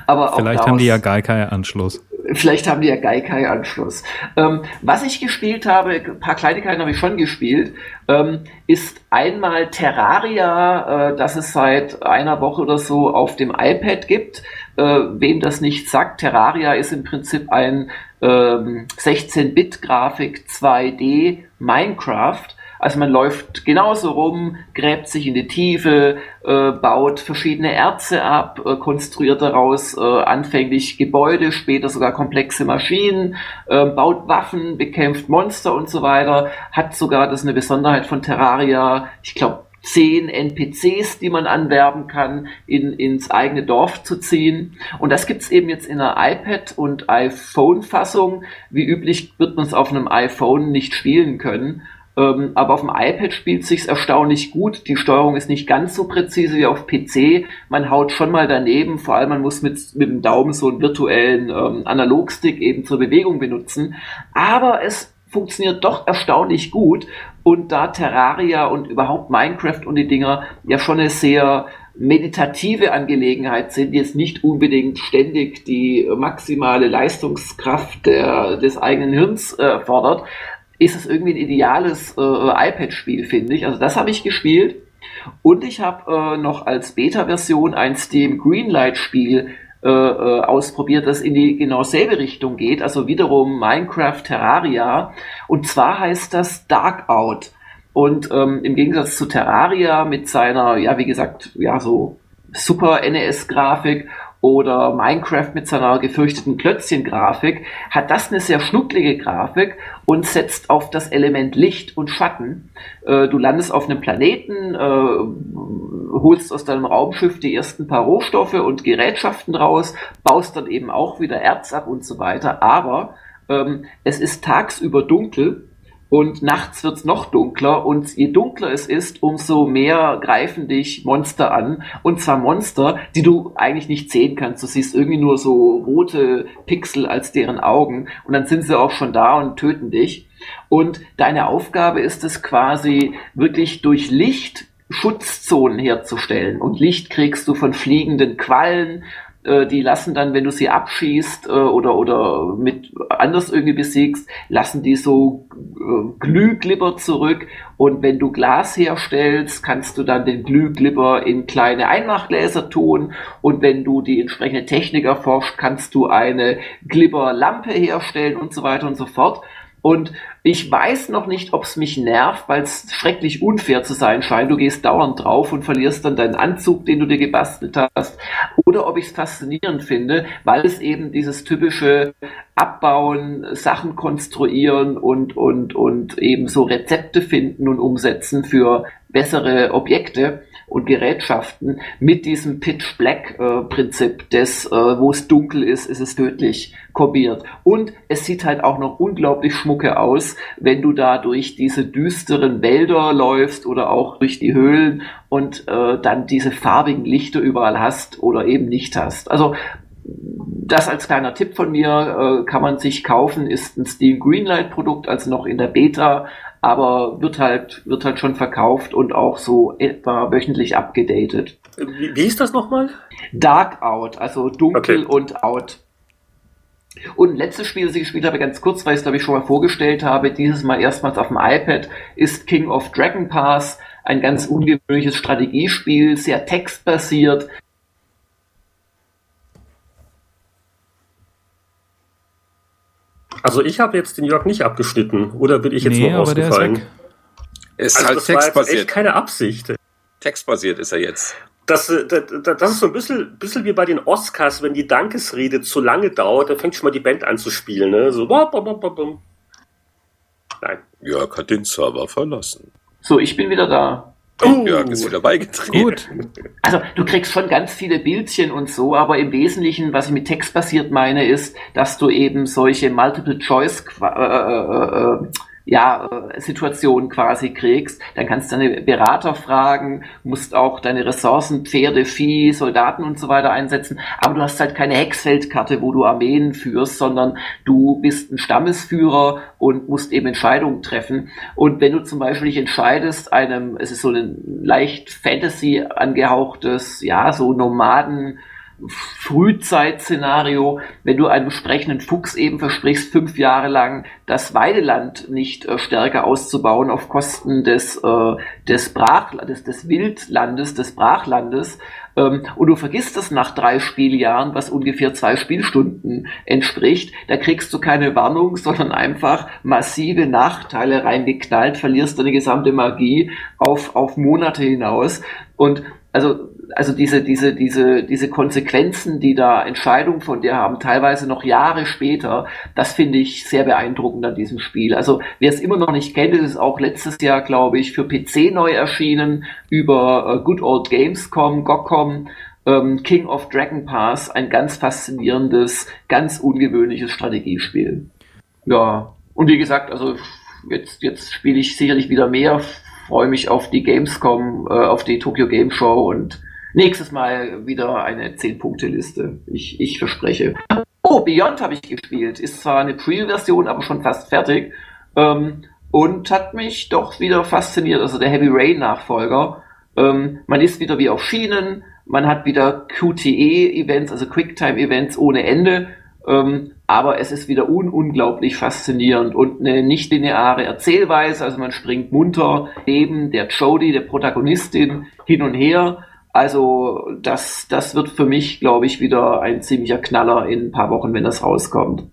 Speaker 3: Aber
Speaker 2: Vielleicht haben die ja Geikai-Anschluss.
Speaker 3: Vielleicht haben die ja Gaikai-Anschluss. Ähm, was ich gespielt habe, ein paar Kleinigkeiten habe ich schon gespielt, ähm, ist einmal Terraria, äh, das es seit einer Woche oder so auf dem iPad gibt. Äh, wem das nicht sagt, Terraria ist im Prinzip ein ähm, 16-Bit-Grafik 2D Minecraft. Also man läuft genauso rum, gräbt sich in die Tiefe, äh, baut verschiedene Erze ab, äh, konstruiert daraus äh, anfänglich Gebäude, später sogar komplexe Maschinen, äh, baut Waffen, bekämpft Monster und so weiter, hat sogar, das ist eine Besonderheit von Terraria, ich glaube zehn NPCs, die man anwerben kann, in, ins eigene Dorf zu ziehen. Und das gibt's eben jetzt in einer iPad- und iPhone-Fassung. Wie üblich wird man es auf einem iPhone nicht spielen können. Ähm, aber auf dem iPad spielt sich's erstaunlich gut. Die Steuerung ist nicht ganz so präzise wie auf PC. Man haut schon mal daneben. Vor allem man muss mit, mit dem Daumen so einen virtuellen ähm, Analogstick eben zur Bewegung benutzen. Aber es funktioniert doch erstaunlich gut. Und da Terraria und überhaupt Minecraft und die Dinger ja schon eine sehr meditative Angelegenheit sind, die jetzt nicht unbedingt ständig die maximale Leistungskraft der, des eigenen Hirns äh, fordert, ist es irgendwie ein ideales äh, iPad-Spiel, finde ich. Also das habe ich gespielt. Und ich habe äh, noch als Beta-Version ein Steam Greenlight-Spiel äh, äh, ausprobiert, das in die genau selbe Richtung geht. Also wiederum Minecraft Terraria. Und zwar heißt das Dark Out. Und ähm, im Gegensatz zu Terraria mit seiner, ja, wie gesagt, ja, so super NES-Grafik oder Minecraft mit seiner gefürchteten Klötzchen-Grafik, hat das eine sehr schnucklige Grafik und setzt auf das Element Licht und Schatten. Äh, du landest auf einem Planeten, äh, holst aus deinem Raumschiff die ersten paar Rohstoffe und Gerätschaften raus, baust dann eben auch wieder Erz ab und so weiter, aber ähm, es ist tagsüber dunkel und nachts wird's noch dunkler und je dunkler es ist, umso mehr greifen dich Monster an. Und zwar Monster, die du eigentlich nicht sehen kannst. Du siehst irgendwie nur so rote Pixel als deren Augen und dann sind sie auch schon da und töten dich. Und deine Aufgabe ist es quasi wirklich durch Licht Schutzzonen herzustellen. Und Licht kriegst du von fliegenden Quallen, äh, die lassen dann, wenn du sie abschießt äh, oder, oder mit anders irgendwie besiegst, lassen die so äh, Glühglibber zurück. Und wenn du Glas herstellst, kannst du dann den Glühglibber in kleine Einmachgläser tun. Und wenn du die entsprechende Technik erforscht, kannst du eine Glibberlampe herstellen und so weiter und so fort. Und ich weiß noch nicht, ob es mich nervt, weil es schrecklich unfair zu sein scheint. Du gehst dauernd drauf und verlierst dann deinen Anzug, den du dir gebastelt hast. Oder ob ich es faszinierend finde, weil es eben dieses typische Abbauen, Sachen konstruieren und, und, und eben so Rezepte finden und umsetzen für bessere Objekte und Gerätschaften mit diesem Pitch Black äh, Prinzip des, äh, wo es dunkel ist, ist es tödlich kopiert. Und es sieht halt auch noch unglaublich schmucke aus, wenn du da durch diese düsteren Wälder läufst oder auch durch die Höhlen und äh, dann diese farbigen Lichter überall hast oder eben nicht hast. Also das als kleiner Tipp von mir äh, kann man sich kaufen, ist ein Steam Greenlight Produkt, also noch in der Beta, aber wird halt, wird halt schon verkauft und auch so etwa wöchentlich abgedatet.
Speaker 5: Wie, wie ist das nochmal?
Speaker 3: Dark Out, also dunkel okay. und out. Und letztes Spiel, das ich gespielt habe, ganz kurz, weil ich es glaube ich schon mal vorgestellt habe, dieses Mal erstmals auf dem iPad, ist King of Dragon Pass, ein ganz ungewöhnliches Strategiespiel, sehr textbasiert,
Speaker 5: Also ich habe jetzt den Jörg nicht abgeschnitten, oder bin ich jetzt nee, nur ausgefallen?
Speaker 6: Es ist also halt textbasiert. echt
Speaker 5: keine Absicht.
Speaker 6: Textbasiert ist er jetzt.
Speaker 5: Das, äh, das, das ist so ein bisschen, bisschen wie bei den Oscars, wenn die Dankesrede zu lange dauert, dann fängt schon mal die Band an zu spielen. Ne? So, bom, bom, bom,
Speaker 6: Nein. Jörg hat den Server verlassen.
Speaker 3: So, ich bin wieder da.
Speaker 6: Oh, Jörg ist wieder beigetreten. Gut.
Speaker 3: Also du kriegst schon ganz viele Bildchen und so, aber im Wesentlichen, was ich mit Text basiert meine, ist, dass du eben solche Multiple Choice äh, äh, äh, ja, äh, Situation quasi kriegst, dann kannst du deine Berater fragen, musst auch deine Ressourcen, Pferde, Vieh, Soldaten und so weiter einsetzen, aber du hast halt keine Hexfeldkarte, wo du Armeen führst, sondern du bist ein Stammesführer und musst eben Entscheidungen treffen. Und wenn du zum Beispiel dich entscheidest, einem, es ist so ein leicht Fantasy angehauchtes, ja, so Nomaden, Frühzeitszenario, wenn du einem sprechenden Fuchs eben versprichst, fünf Jahre lang das Weideland nicht äh, stärker auszubauen auf Kosten des, äh, des, Brach, des, des Wildlandes, des Brachlandes, ähm, und du vergisst das nach drei Spieljahren, was ungefähr zwei Spielstunden entspricht, da kriegst du keine Warnung, sondern einfach massive Nachteile reingeknallt, verlierst deine gesamte Magie auf, auf Monate hinaus. Und also also diese, diese, diese, diese Konsequenzen, die da Entscheidungen von dir haben, teilweise noch Jahre später, das finde ich sehr beeindruckend an diesem Spiel. Also wer es immer noch nicht kennt, ist auch letztes Jahr, glaube ich, für PC neu erschienen über äh, Good Old Gamescom, GOCOM, ähm, King of Dragon Pass, ein ganz faszinierendes, ganz ungewöhnliches Strategiespiel. Ja, und wie gesagt, also jetzt, jetzt spiele ich sicherlich wieder mehr, freue mich auf die Gamescom, äh, auf die Tokyo Game Show und nächstes Mal wieder eine 10-Punkte-Liste. Ich, ich verspreche. Oh, Beyond habe ich gespielt. Ist zwar eine Pre-Version, aber schon fast fertig. Ähm, und hat mich doch wieder fasziniert. Also der Heavy Rain Nachfolger. Ähm, man ist wieder wie auf Schienen. Man hat wieder QTE-Events, also Quicktime-Events ohne Ende. Ähm, aber es ist wieder un unglaublich faszinierend und eine nicht lineare Erzählweise. Also man springt munter neben der Jodie, der Protagonistin, hin und her. Also das, das wird für mich, glaube ich, wieder ein ziemlicher Knaller in ein paar Wochen, wenn das rauskommt.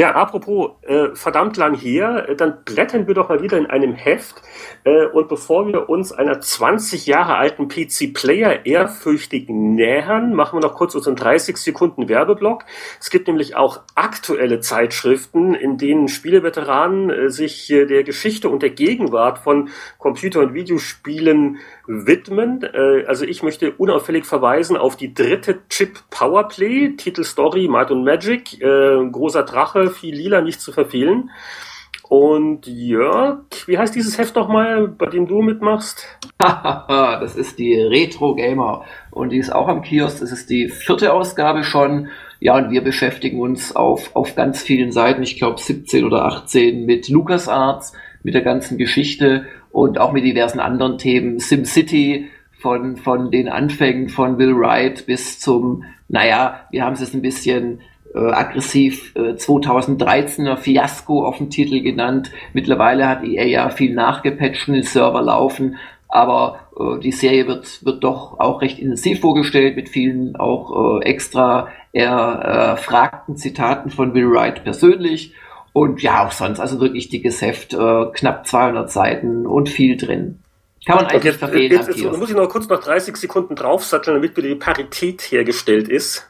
Speaker 5: Ja, apropos äh, verdammt lang her, äh, dann blättern wir doch mal wieder in einem Heft. Äh, und bevor wir uns einer 20 Jahre alten PC-Player ehrfürchtig nähern, machen wir noch kurz unseren 30 Sekunden Werbeblock. Es gibt nämlich auch aktuelle Zeitschriften, in denen Spieleveteranen äh, sich äh, der Geschichte und der Gegenwart von Computer- und Videospielen widmen. Äh, also ich möchte unauffällig verweisen auf die dritte Chip Powerplay, Titel Story, Might and Magic, äh, großer Drache, viel lila, nicht zu verfehlen. Und Jörg, wie heißt dieses Heft nochmal, bei dem du mitmachst?
Speaker 3: das ist die Retro Gamer und die ist auch am Kiosk. Das ist die vierte Ausgabe schon. Ja, und wir beschäftigen uns auf, auf ganz vielen Seiten, ich glaube 17 oder 18, mit LucasArts, mit der ganzen Geschichte und auch mit diversen anderen Themen. SimCity von, von den Anfängen von Will Wright bis zum, naja, wir haben es jetzt ein bisschen äh, aggressiv äh, 2013er Fiasko auf dem Titel genannt. Mittlerweile hat EA ja viel nachgepatcht und den Server laufen, aber äh, die Serie wird, wird doch auch recht intensiv vorgestellt mit vielen auch äh, extra erfragten Zitaten von Will Wright persönlich und ja, auch sonst, also wirklich dickes Heft, äh, knapp 200 Seiten und viel drin.
Speaker 5: Kann man eigentlich okay, verfehlen. Jetzt, jetzt, jetzt muss ich noch kurz noch 30 Sekunden draufsatteln, damit wieder die Parität hergestellt ist.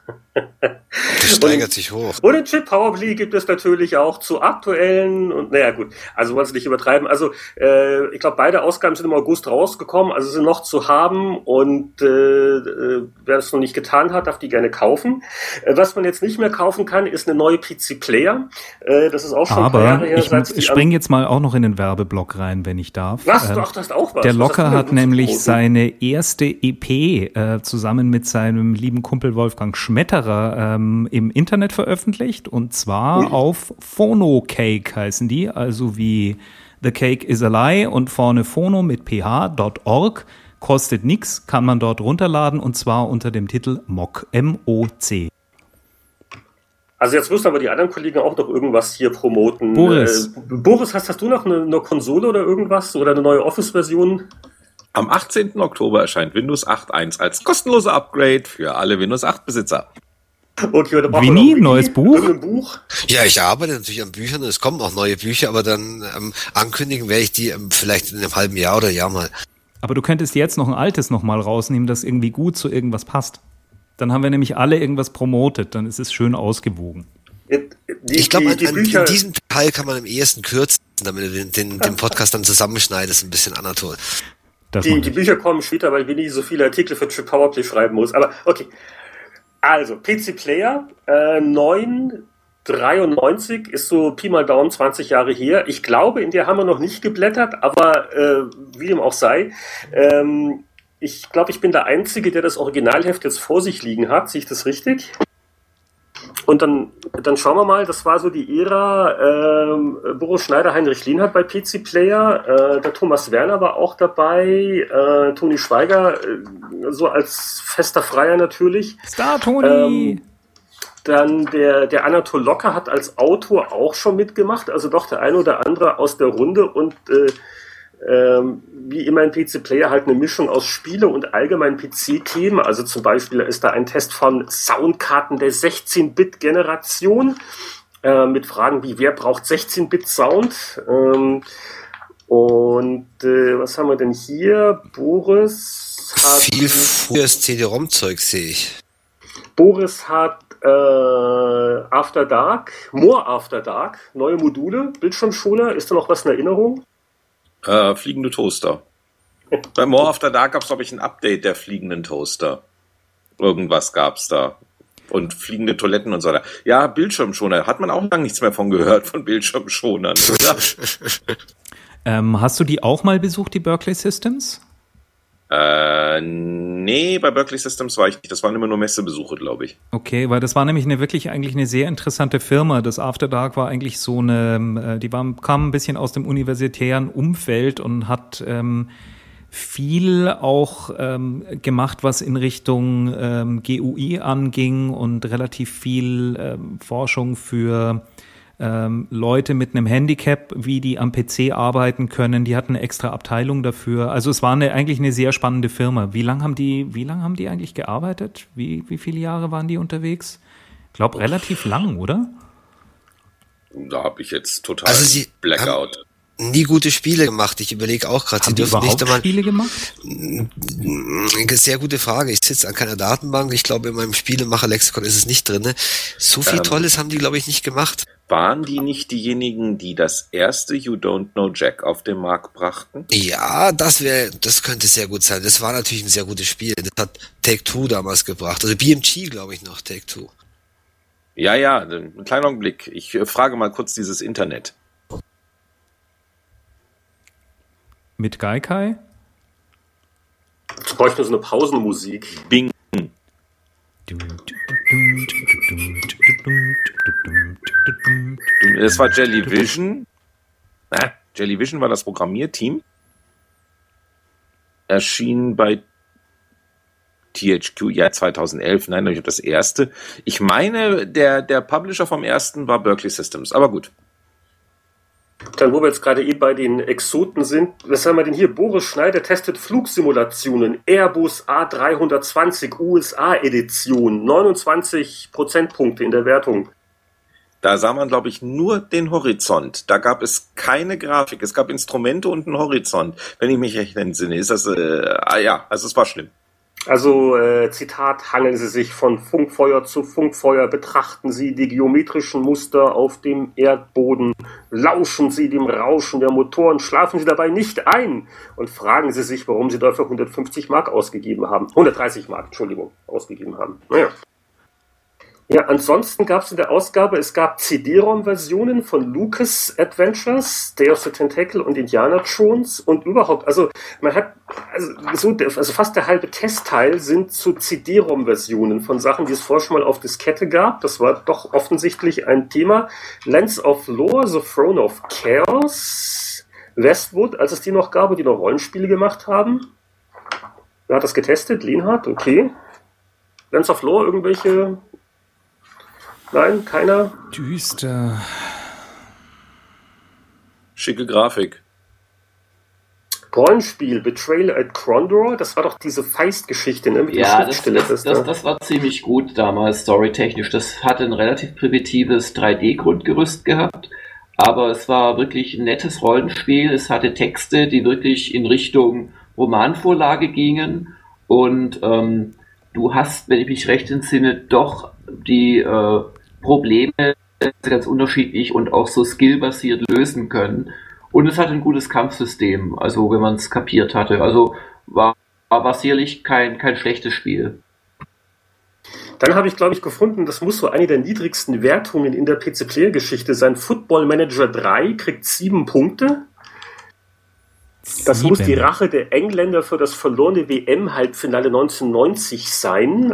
Speaker 1: Das steigert sich hoch.
Speaker 5: Und den Chip Powerplay gibt es natürlich auch zu aktuellen und naja gut, also wollen Sie nicht übertreiben. Also äh, ich glaube, beide Ausgaben sind im August rausgekommen, also sind noch zu haben und äh, äh, wer es noch nicht getan hat, darf die gerne kaufen. Äh, was man jetzt nicht mehr kaufen kann, ist eine neue PC Player.
Speaker 2: Äh, das ist auch schon Aber Jahre her. Ich, ich springe jetzt mal auch noch in den Werbeblock rein, wenn ich darf.
Speaker 5: Was? Ähm, du, ach, du hast auch was.
Speaker 2: Locker hat nämlich seine erste EP äh, zusammen mit seinem lieben Kumpel Wolfgang Schmetterer ähm, im Internet veröffentlicht und zwar Ui. auf PhonoCake heißen die, also wie The Cake is a Lie und vorne phono mit ph.org. Kostet nichts, kann man dort runterladen und zwar unter dem Titel MOC. M-O-C.
Speaker 5: Also jetzt müssen aber die anderen Kollegen auch noch irgendwas hier promoten.
Speaker 2: Boris.
Speaker 5: Äh, Boris, hast, hast du noch eine, eine Konsole oder irgendwas oder eine neue Office-Version?
Speaker 6: Am 18. Oktober erscheint Windows 8.1 als kostenlose Upgrade für alle Windows 8 Besitzer.
Speaker 2: Okay, oder Winnie, neues Buch? Buch?
Speaker 1: Ja, ich arbeite natürlich an Büchern und es kommen auch neue Bücher, aber dann ähm, ankündigen werde ich die ähm, vielleicht in einem halben Jahr oder Jahr mal.
Speaker 2: Aber du könntest jetzt noch ein altes nochmal rausnehmen, das irgendwie gut zu irgendwas passt. Dann haben wir nämlich alle irgendwas promotet, dann ist es schön ausgewogen.
Speaker 1: Die, ich glaube, in diesem Teil kann man am ehesten kürzen, damit du den, den, den Podcast dann zusammenschneidest, ein bisschen Anatol.
Speaker 5: Die, die, Bücher kommen später, weil Winnie so viele Artikel für Trip Powerplay schreiben muss. Aber okay. Also, PC Player äh, 993 ist so Pi mal Daumen 20 Jahre her. Ich glaube, in der haben wir noch nicht geblättert, aber äh, wie dem auch sei. Ähm, ich glaube, ich bin der Einzige, der das Originalheft jetzt vor sich liegen hat. Sehe ich das richtig? Und dann, dann schauen wir mal, das war so die Ära ähm, Boris Schneider, Heinrich Lienhardt bei PC Player, äh, der Thomas Werner war auch dabei, äh, Toni Schweiger, äh, so als fester Freier natürlich.
Speaker 2: Star Toni! Ähm,
Speaker 5: dann der, der Anatol Locker hat als Autor auch schon mitgemacht, also doch der eine oder andere aus der Runde und äh, ähm, wie immer ein PC-Player halt eine Mischung aus Spiele und allgemeinen PC-Themen. Also zum Beispiel ist da ein Test von Soundkarten der 16-Bit-Generation äh, mit Fragen wie, wer braucht 16-Bit-Sound? Ähm, Und äh, was haben wir denn hier? Boris
Speaker 1: hat. Viel frühes CD-ROM-Zeug sehe ich.
Speaker 5: Boris hat äh, After Dark, More After Dark, neue Module, Bildschirmschoner. Ist da noch was in Erinnerung?
Speaker 6: Äh, fliegende Toaster. Bei More After Dark gab es, glaube ich, ein Update der fliegenden Toaster. Irgendwas gab es da. Und fliegende Toiletten und so weiter. Ja, Bildschirmschoner. Hat man auch lange nichts mehr von gehört, von Bildschirmschonern, oder?
Speaker 2: ähm, hast du die auch mal besucht, die Berkeley Systems?
Speaker 6: Äh, nee, bei Berkeley Systems war ich nicht. Das waren immer nur Messebesuche, glaube ich.
Speaker 2: Okay, weil das war nämlich eine wirklich eigentlich eine sehr interessante Firma. Das After Dark war eigentlich so eine, äh, die war, kam ein bisschen aus dem universitären Umfeld und hat ähm, viel auch ähm, gemacht, was in Richtung ähm, GUI anging und relativ viel ähm, Forschung für ähm, Leute mit einem Handicap, wie die am PC arbeiten können. Die hatten eine extra Abteilung dafür. Also es war eine, eigentlich eine sehr spannende Firma. Wie lange haben die, wie lange haben die eigentlich gearbeitet? Wie, wie viele Jahre waren die unterwegs? Ich glaube relativ lang, oder?
Speaker 6: Da habe ich jetzt total
Speaker 1: also sie Blackout nie gute Spiele gemacht. Ich überlege auch gerade,
Speaker 2: sie dürfen nicht einmal. Spiele gemacht?
Speaker 1: Sehr gute Frage. Ich sitze an keiner Datenbank. Ich glaube, in meinem Spielemacher-Lexikon ist es nicht drin. So viel ähm, Tolles haben die, glaube ich, nicht gemacht.
Speaker 6: Waren die nicht diejenigen, die das erste You Don't Know Jack auf den Markt brachten?
Speaker 1: Ja, das wäre, das könnte sehr gut sein. Das war natürlich ein sehr gutes Spiel. Das hat Take Two damals gebracht. Also BMG, glaube ich, noch Take Two.
Speaker 6: Ja, ja, ein kleiner Augenblick. Ich äh, frage mal kurz dieses Internet.
Speaker 2: Mit Gaikai?
Speaker 5: Ich bräuchte so eine Pausenmusik.
Speaker 6: Bing. Das war Jellyvision. Na, Jellyvision war das Programmierteam. Erschien bei THQ, ja, 2011. Nein, ich habe das erste. Ich meine, der, der Publisher vom ersten war Berkeley Systems, aber gut.
Speaker 5: Dann, wo wir jetzt gerade eh bei den Exoten sind, was haben wir denn hier? Boris Schneider testet Flugsimulationen. Airbus A320 USA Edition. 29 Prozentpunkte in der Wertung.
Speaker 6: Da sah man, glaube ich, nur den Horizont. Da gab es keine Grafik. Es gab Instrumente und einen Horizont. Wenn ich mich recht entsinne, ist das, äh, ah ja, also es war schlimm.
Speaker 5: Also äh, Zitat, hangeln Sie sich von Funkfeuer zu Funkfeuer, betrachten Sie die geometrischen Muster auf dem Erdboden, lauschen Sie dem Rauschen der Motoren, schlafen Sie dabei nicht ein und fragen Sie sich, warum Sie dafür 150 Mark ausgegeben haben. 130 Mark, Entschuldigung, ausgegeben haben. Naja. Ja, ansonsten gab es in der Ausgabe, es gab CD-ROM-Versionen von Lucas Adventures, Day of the Tentacle und Indiana Jones und überhaupt, also man hat, also, so, also fast der halbe Testteil sind zu CD-ROM-Versionen von Sachen, die es vorher schon mal auf Diskette gab. Das war doch offensichtlich ein Thema. Lens of Lore, The Throne of Chaos, Westwood, als es die noch gab und die noch Rollenspiele gemacht haben. Wer hat das getestet? Lehnhardt, okay. Lens of Lore, irgendwelche Nein, keiner?
Speaker 2: Düster.
Speaker 6: Schicke Grafik.
Speaker 5: Rollenspiel, Betrayal at Crondor, das war doch diese Feist-Geschichte, ne?
Speaker 3: Mit ja, das, das, das, das, das war ziemlich gut damals, storytechnisch. Das hatte ein relativ primitives 3D-Grundgerüst gehabt, aber es war wirklich ein nettes Rollenspiel. Es hatte Texte, die wirklich in Richtung Romanvorlage gingen und ähm, du hast, wenn ich mich recht entsinne, doch die äh, Probleme ganz unterschiedlich und auch so skillbasiert lösen können. Und es hat ein gutes Kampfsystem, also wenn man es kapiert hatte. Also war, war sicherlich kein, kein schlechtes Spiel.
Speaker 5: Dann habe ich, glaube ich, gefunden, das muss so eine der niedrigsten Wertungen in der PC-Player-Geschichte sein. Football Manager 3 kriegt sieben Punkte. Das sieben. muss die Rache der Engländer für das verlorene WM-Halbfinale 1990 sein.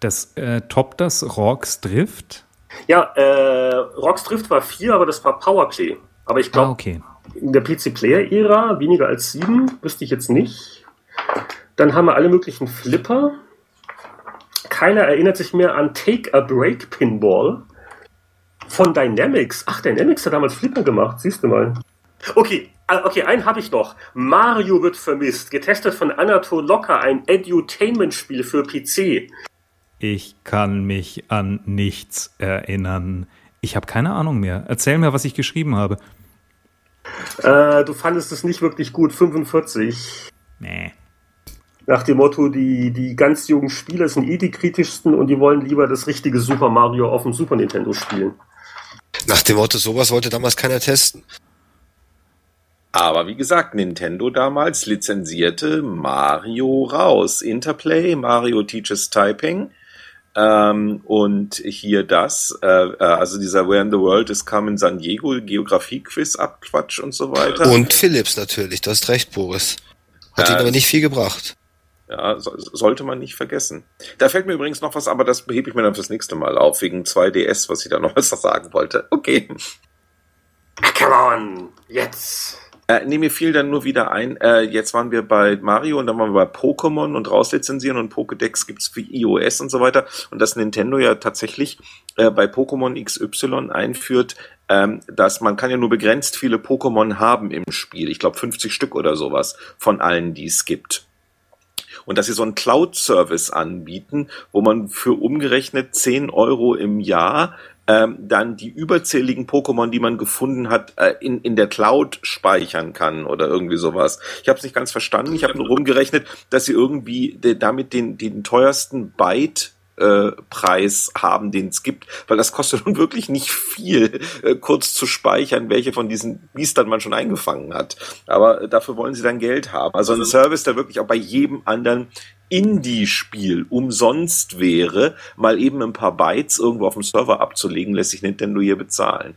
Speaker 2: Das äh, toppt das Rocks Drift?
Speaker 5: Ja, äh, Rocks Drift war vier, aber das war Powerplay. Aber ich glaube, ah, okay. in der PC-Player-Ära weniger als sieben, wüsste ich jetzt nicht. Dann haben wir alle möglichen Flipper. Keiner erinnert sich mehr an Take a Break Pinball von Dynamics. Ach, Dynamics hat damals Flipper gemacht, siehst du mal. Okay, äh, okay, einen habe ich noch. Mario wird vermisst. Getestet von Anatol Locker, ein Edutainment-Spiel für PC.
Speaker 2: Ich kann mich an nichts erinnern. Ich habe keine Ahnung mehr. Erzähl mir, was ich geschrieben habe.
Speaker 5: Äh, du fandest es nicht wirklich gut, 45.
Speaker 2: Nee.
Speaker 5: Nach dem Motto, die, die ganz jungen Spieler sind eh die kritischsten und die wollen lieber das richtige Super Mario auf dem Super Nintendo spielen.
Speaker 1: Nach dem Motto, sowas wollte damals keiner testen.
Speaker 6: Aber wie gesagt, Nintendo damals lizenzierte Mario raus. Interplay, Mario Teaches Typing. Ähm, und hier das, äh, äh, also dieser Where in the World is Come in San Diego, Geografie-Quiz, Abquatsch und so weiter.
Speaker 1: Und Philips natürlich, du hast recht, Boris. Hat
Speaker 6: Ja,
Speaker 1: ihn aber nicht viel gebracht.
Speaker 6: Ja, so, sollte man nicht vergessen. Da fällt mir übrigens noch was, aber das hebe ich mir dann fürs nächste Mal auf, wegen 2DS, was ich da noch was sagen wollte. Okay.
Speaker 5: Come on, jetzt.
Speaker 6: Äh, nee, mir fiel dann nur wieder ein, äh, jetzt waren wir bei Mario und dann waren wir bei Pokémon und rauslizenzieren und Pokédex gibt's für iOS und so weiter. Und dass Nintendo ja tatsächlich äh, bei Pokémon XY einführt, ähm, dass man kann ja nur begrenzt viele Pokémon haben im Spiel. Ich glaube 50 Stück oder sowas von allen, die es gibt. Und dass sie so einen Cloud-Service anbieten, wo man für umgerechnet 10 Euro im Jahr ähm, dann die überzähligen Pokémon, die man gefunden hat, äh, in, in der Cloud speichern kann oder irgendwie sowas. Ich habe es nicht ganz verstanden. Ich habe nur rumgerechnet, dass sie irgendwie de, damit den, den teuersten Byte äh, Preis haben, den es gibt, weil das kostet nun wirklich nicht viel, äh, kurz zu speichern, welche von diesen Biestern man schon eingefangen hat. Aber äh, dafür wollen sie dann Geld haben. Also ein Service, der wirklich auch bei jedem anderen Indie-Spiel umsonst wäre, mal eben ein paar Bytes irgendwo auf dem Server abzulegen, lässt sich Nintendo hier bezahlen.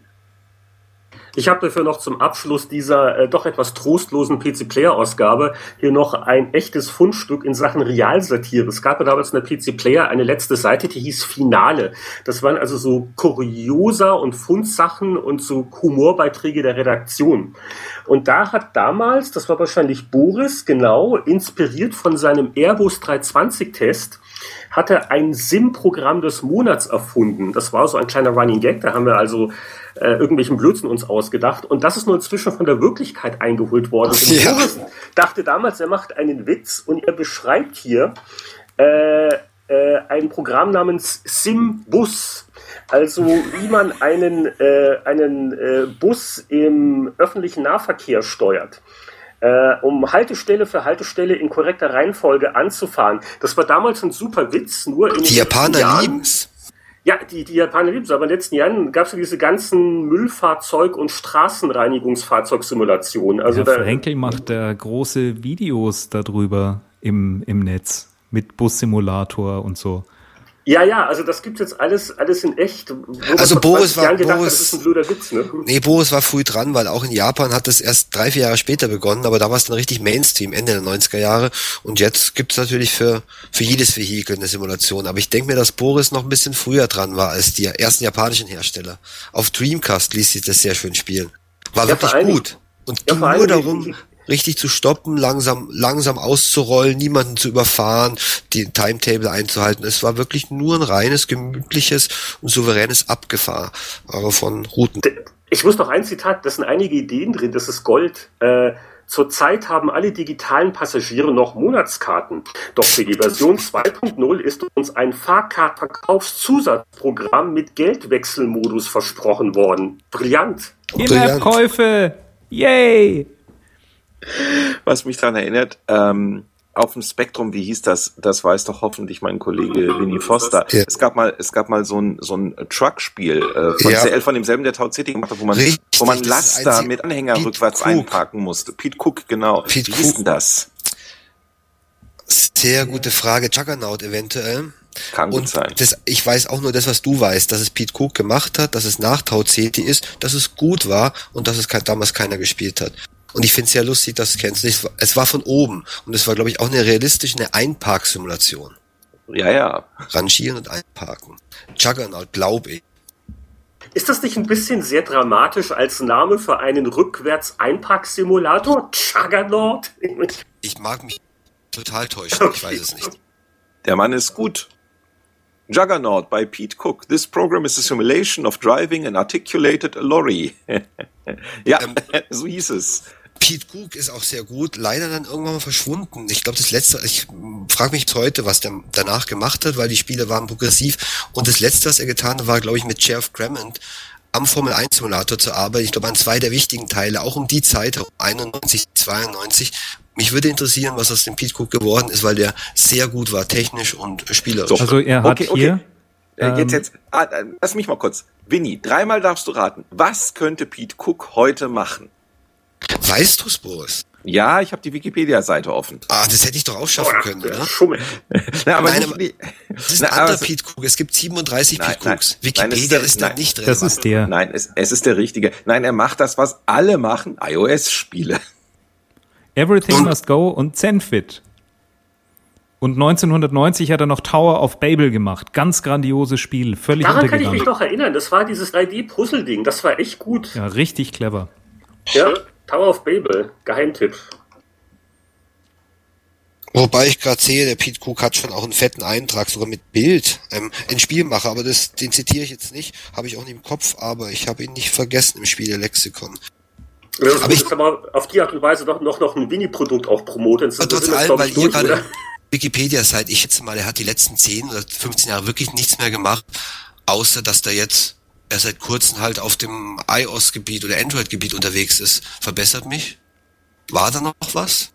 Speaker 5: Ich habe dafür noch zum Abschluss dieser äh, doch etwas trostlosen PC-Player-Ausgabe hier noch ein echtes Fundstück in Sachen Realsatire. Es gab ja damals in der PC-Player eine letzte Seite, die hieß Finale. Das waren also so Kuriosa und Fundsachen und so Humorbeiträge der Redaktion. Und da hat damals, das war wahrscheinlich Boris, genau, inspiriert von seinem Airbus 320-Test, hat er ein SIM-Programm des Monats erfunden. Das war so ein kleiner Running Gag. Da haben wir also äh, irgendwelchen Blödsinn uns ausgedacht. Und das ist nur inzwischen von der Wirklichkeit eingeholt worden. Und
Speaker 1: Ja.
Speaker 5: Boris dachte damals, er macht einen Witz und er beschreibt hier äh, äh, ein Programm namens SimBus. Also wie man einen, äh, einen äh, Bus im öffentlichen Nahverkehr steuert. Äh, um Haltestelle für Haltestelle in korrekter Reihenfolge anzufahren. Das war damals ein super Witz, nur in den
Speaker 1: Die Japaner lieben's.
Speaker 5: ja, die, die Japaner lieben es, aber in den letzten Jahren gab es ja diese ganzen Müllfahrzeug- und Straßenreinigungsfahrzeugsimulationen. Also da,
Speaker 2: Frenkel macht da große Videos darüber im, im Netz mit Bussimulator und so.
Speaker 5: Ja, ja, also das gibt jetzt alles, alles in echt. Wo man
Speaker 1: Also Boris
Speaker 5: 20
Speaker 1: war-
Speaker 5: gedacht
Speaker 1: Boris-
Speaker 5: das Witz, ne?
Speaker 1: Nee, Boris war früh dran, weil auch in Japan hat es erst drei, vier Jahre später begonnen, aber da war es dann richtig Mainstream, Ende der 90er Jahre. Und jetzt gibt's natürlich für, für jedes Vehikel eine Simulation. Aber ich denke mir, dass Boris noch ein bisschen früher dran war als die ersten japanischen Hersteller. Auf Dreamcast ließ sich das sehr schön spielen. War
Speaker 5: Ja,
Speaker 1: wirklich gut. Und
Speaker 5: ja,
Speaker 1: ging nur darum, richtig zu stoppen, langsam, langsam auszurollen, niemanden zu überfahren, die Timetable einzuhalten. Es war wirklich nur ein reines, gemütliches und souveränes Abgefahren von Routen.
Speaker 5: Ich muss noch ein Zitat, das sind einige Ideen drin, das ist Gold. Äh, Zurzeit haben alle digitalen Passagiere noch Monatskarten. Doch für die Version 2.0 ist uns ein Fahrkartverkaufszusatzprogramm mit Geldwechselmodus versprochen worden. Brillant.
Speaker 2: In-App-Käufe! Yay!
Speaker 6: Was mich daran erinnert, ähm, auf dem Spektrum, wie hieß das? Das weiß doch hoffentlich mein Kollege Winnie Foster.
Speaker 1: Ja.
Speaker 6: Es gab mal, es gab mal so ein, so ein Truckspiel äh, von
Speaker 1: Ja.
Speaker 6: CL, von demselben, der Tau City gemacht hat, wo man,
Speaker 1: Richtig,
Speaker 6: wo man Laster mit Anhänger
Speaker 1: Pete
Speaker 6: rückwärts
Speaker 1: Cook.
Speaker 6: einparken musste. Pete Cook, genau.
Speaker 1: Pete
Speaker 6: wie hieß
Speaker 1: Cook.
Speaker 6: denn das?
Speaker 1: Sehr gute Frage. Juggernaut eventuell.
Speaker 6: Kann gut
Speaker 1: Und
Speaker 6: sein.
Speaker 1: das, ich weiß auch nur das, was du weißt, dass es Pete Cook gemacht hat, dass es nach Tau Ceti ist, dass es gut war und dass es damals keiner gespielt hat. Und ich finde es sehr lustig, dass du kennst. Es war- Es war von oben und es war, glaube ich, auch eine realistische eine Einparksimulation.
Speaker 6: Ja, ja.
Speaker 1: Rangieren und einparken. Juggernaut, glaube ich.
Speaker 5: Ist das nicht ein bisschen sehr dramatisch als Name für einen Rückwärts-Einparksimulator? Juggernaut?
Speaker 1: Ich mag mich total täuschen, ich weiß es nicht.
Speaker 6: Der Mann ist gut. Juggernaut by Pete Cook. This program is a simulation of driving an articulated lorry. ja,
Speaker 1: Ähm,
Speaker 6: so hieß es.
Speaker 1: Pete Cook ist auch sehr gut, leider dann irgendwann mal verschwunden. Ich glaube, das letzte, ich frage mich bis heute, was der danach gemacht hat, weil die Spiele waren progressiv. Und das letzte, was er getan hat, war, glaube ich, mit Sheriff Crammond am Formel 1 Simulator zu arbeiten. Ich glaube, an zwei der wichtigen Teile, auch um die Zeit, 91, 92. Mich würde interessieren, was aus dem Pete Cook geworden ist, weil der sehr gut war, technisch und spielerisch.
Speaker 2: Also er hat
Speaker 6: Okay, okay.
Speaker 2: hier
Speaker 6: Äh, jetzt,
Speaker 2: Ähm,
Speaker 6: jetzt, ah, äh, lass mich mal kurz. Winnie, dreimal darfst du raten. Was könnte Pete Cook heute machen?
Speaker 1: Weißt du's, Boris?
Speaker 6: Ja, ich habe die Wikipedia-Seite offen.
Speaker 1: Ah, das hätte ich doch auch schaffen können,
Speaker 5: der
Speaker 1: oder?
Speaker 5: Schummel.
Speaker 6: Na, aber
Speaker 1: Nein,
Speaker 6: nicht,
Speaker 1: aber-
Speaker 6: nicht-
Speaker 1: Das ist
Speaker 6: Na,
Speaker 1: ein
Speaker 6: aber
Speaker 1: anderer
Speaker 6: es-
Speaker 1: Pete Cook. Es gibt 37
Speaker 6: Nein,
Speaker 1: Pete
Speaker 6: nein,
Speaker 1: Cooks.
Speaker 6: nein, es
Speaker 1: Wikipedia
Speaker 6: ist-
Speaker 1: ist da
Speaker 6: nein.
Speaker 1: nicht drin.
Speaker 2: das ist der.
Speaker 6: Nein, es, es ist der richtige. Nein, er macht das, was alle machen, iOS-Spiele.
Speaker 2: Everything
Speaker 1: Und-
Speaker 2: Must Go und Zenfit. Und 1990 hat er noch Tower of Babel gemacht. Ganz grandioses Spiel, völlig
Speaker 5: Daran kann ich mich noch erinnern. Das war dieses 3D-Puzzle-Ding. Das war echt gut.
Speaker 2: Ja, richtig clever.
Speaker 5: Ja. Tower of Babel. Geheimtipp.
Speaker 1: Wobei ich gerade sehe, der Pete Cook hat schon auch einen fetten Eintrag, sogar mit Bild, ähm, ein Spielmacher, aber das, den zitiere ich jetzt nicht, habe ich auch nicht im Kopf, aber ich habe ihn nicht vergessen im Spielelexikon.
Speaker 5: Das
Speaker 1: Aber
Speaker 5: aber
Speaker 1: ich-
Speaker 5: ist aber auf die Art und Weise doch noch, noch ein Winnie-Produkt auch promoten.
Speaker 1: Aber trotz allem, weil ihr gerade Wikipedia seid, ich schätze mal, er hat die letzten 10 oder 15 Jahre wirklich nichts mehr gemacht, außer dass der jetzt er seit kurzem halt auf dem iOS-Gebiet oder Android-Gebiet unterwegs ist. Verbessert mich? War da noch was?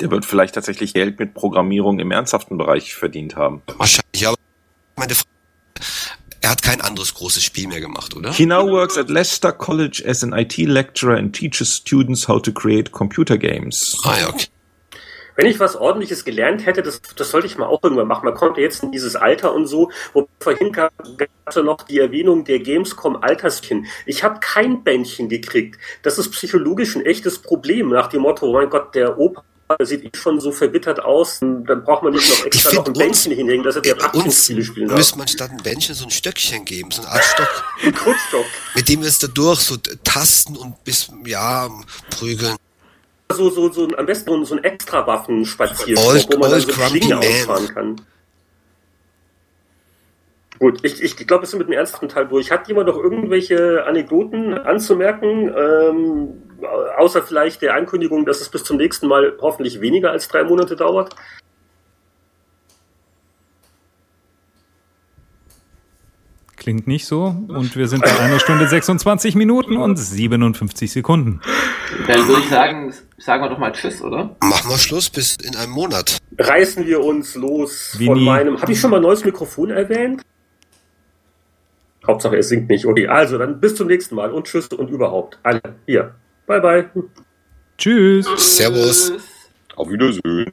Speaker 6: Der wird vielleicht tatsächlich Geld mit Programmierung im ernsthaften Bereich verdient haben.
Speaker 1: Wahrscheinlich, aber meine Frage, er hat kein anderes großes Spiel mehr gemacht, oder?
Speaker 6: He now works at Leicester College as an IT lecturer and teaches students how to create computer games.
Speaker 1: Ah ja, okay.
Speaker 5: Wenn ich was ordentliches gelernt hätte, das, das sollte ich mal auch irgendwann machen. Man kommt jetzt in dieses Alter und so, wo vorhin gab es ja noch die Erwähnung der Gamescom Alterskin. Ich habe kein Bändchen gekriegt. Das ist psychologisch ein echtes Problem nach dem Motto, oh mein Gott, der Opa der sieht eh schon so verbittert aus, dann braucht man nicht noch extra noch ein
Speaker 1: uns-
Speaker 5: Bändchen hinlegen, dass er der Aktienspiele spielen darf.
Speaker 1: müsste man statt ein Bändchen so ein Stöckchen geben, so eine Art Stock,
Speaker 5: Ein Krückstock.
Speaker 1: mit dem wir es da durch so tasten und bis, ja, prügeln.
Speaker 5: So, so, so, am besten so ein- extra Waffenspazierstock,
Speaker 1: Old-
Speaker 5: wo man dann so
Speaker 1: man.
Speaker 5: ausfahren kann. Gut, ich, ich glaube, wir sind mit dem ernsten Teil durch. Hat jemand noch irgendwelche Anekdoten anzumerken? Ähm, außer vielleicht der Ankündigung, dass es bis zum nächsten Mal hoffentlich weniger als drei Monate dauert?
Speaker 2: Klingt nicht so. Und wir sind bei einer Stunde 26 Minuten und 57 Sekunden.
Speaker 3: Dann würde ich sagen, sagen wir doch mal Tschüss, oder?
Speaker 1: Machen wir Schluss bis in einem Monat.
Speaker 5: Reißen wir uns los
Speaker 2: Wie
Speaker 5: von
Speaker 2: nie.
Speaker 5: meinem. Habe ich schon mal ein neues Mikrofon erwähnt? Hauptsache, es singt nicht. Okay, also dann bis zum nächsten Mal und tschüss und überhaupt. Alle hier. Bye, bye.
Speaker 2: Tschüss.
Speaker 1: Servus.
Speaker 6: Auf Wiedersehen.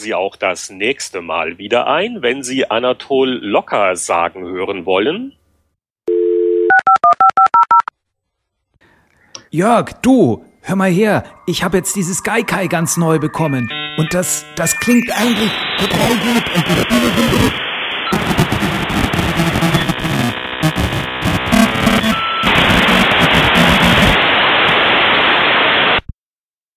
Speaker 7: Sie auch das nächste Mal wieder ein, wenn Sie Anatol Locker sagen hören wollen.
Speaker 8: Jörg, du, hör mal her. Ich habe jetzt dieses Gaikai ganz neu bekommen. Und das, das klingt eigentlich total gut.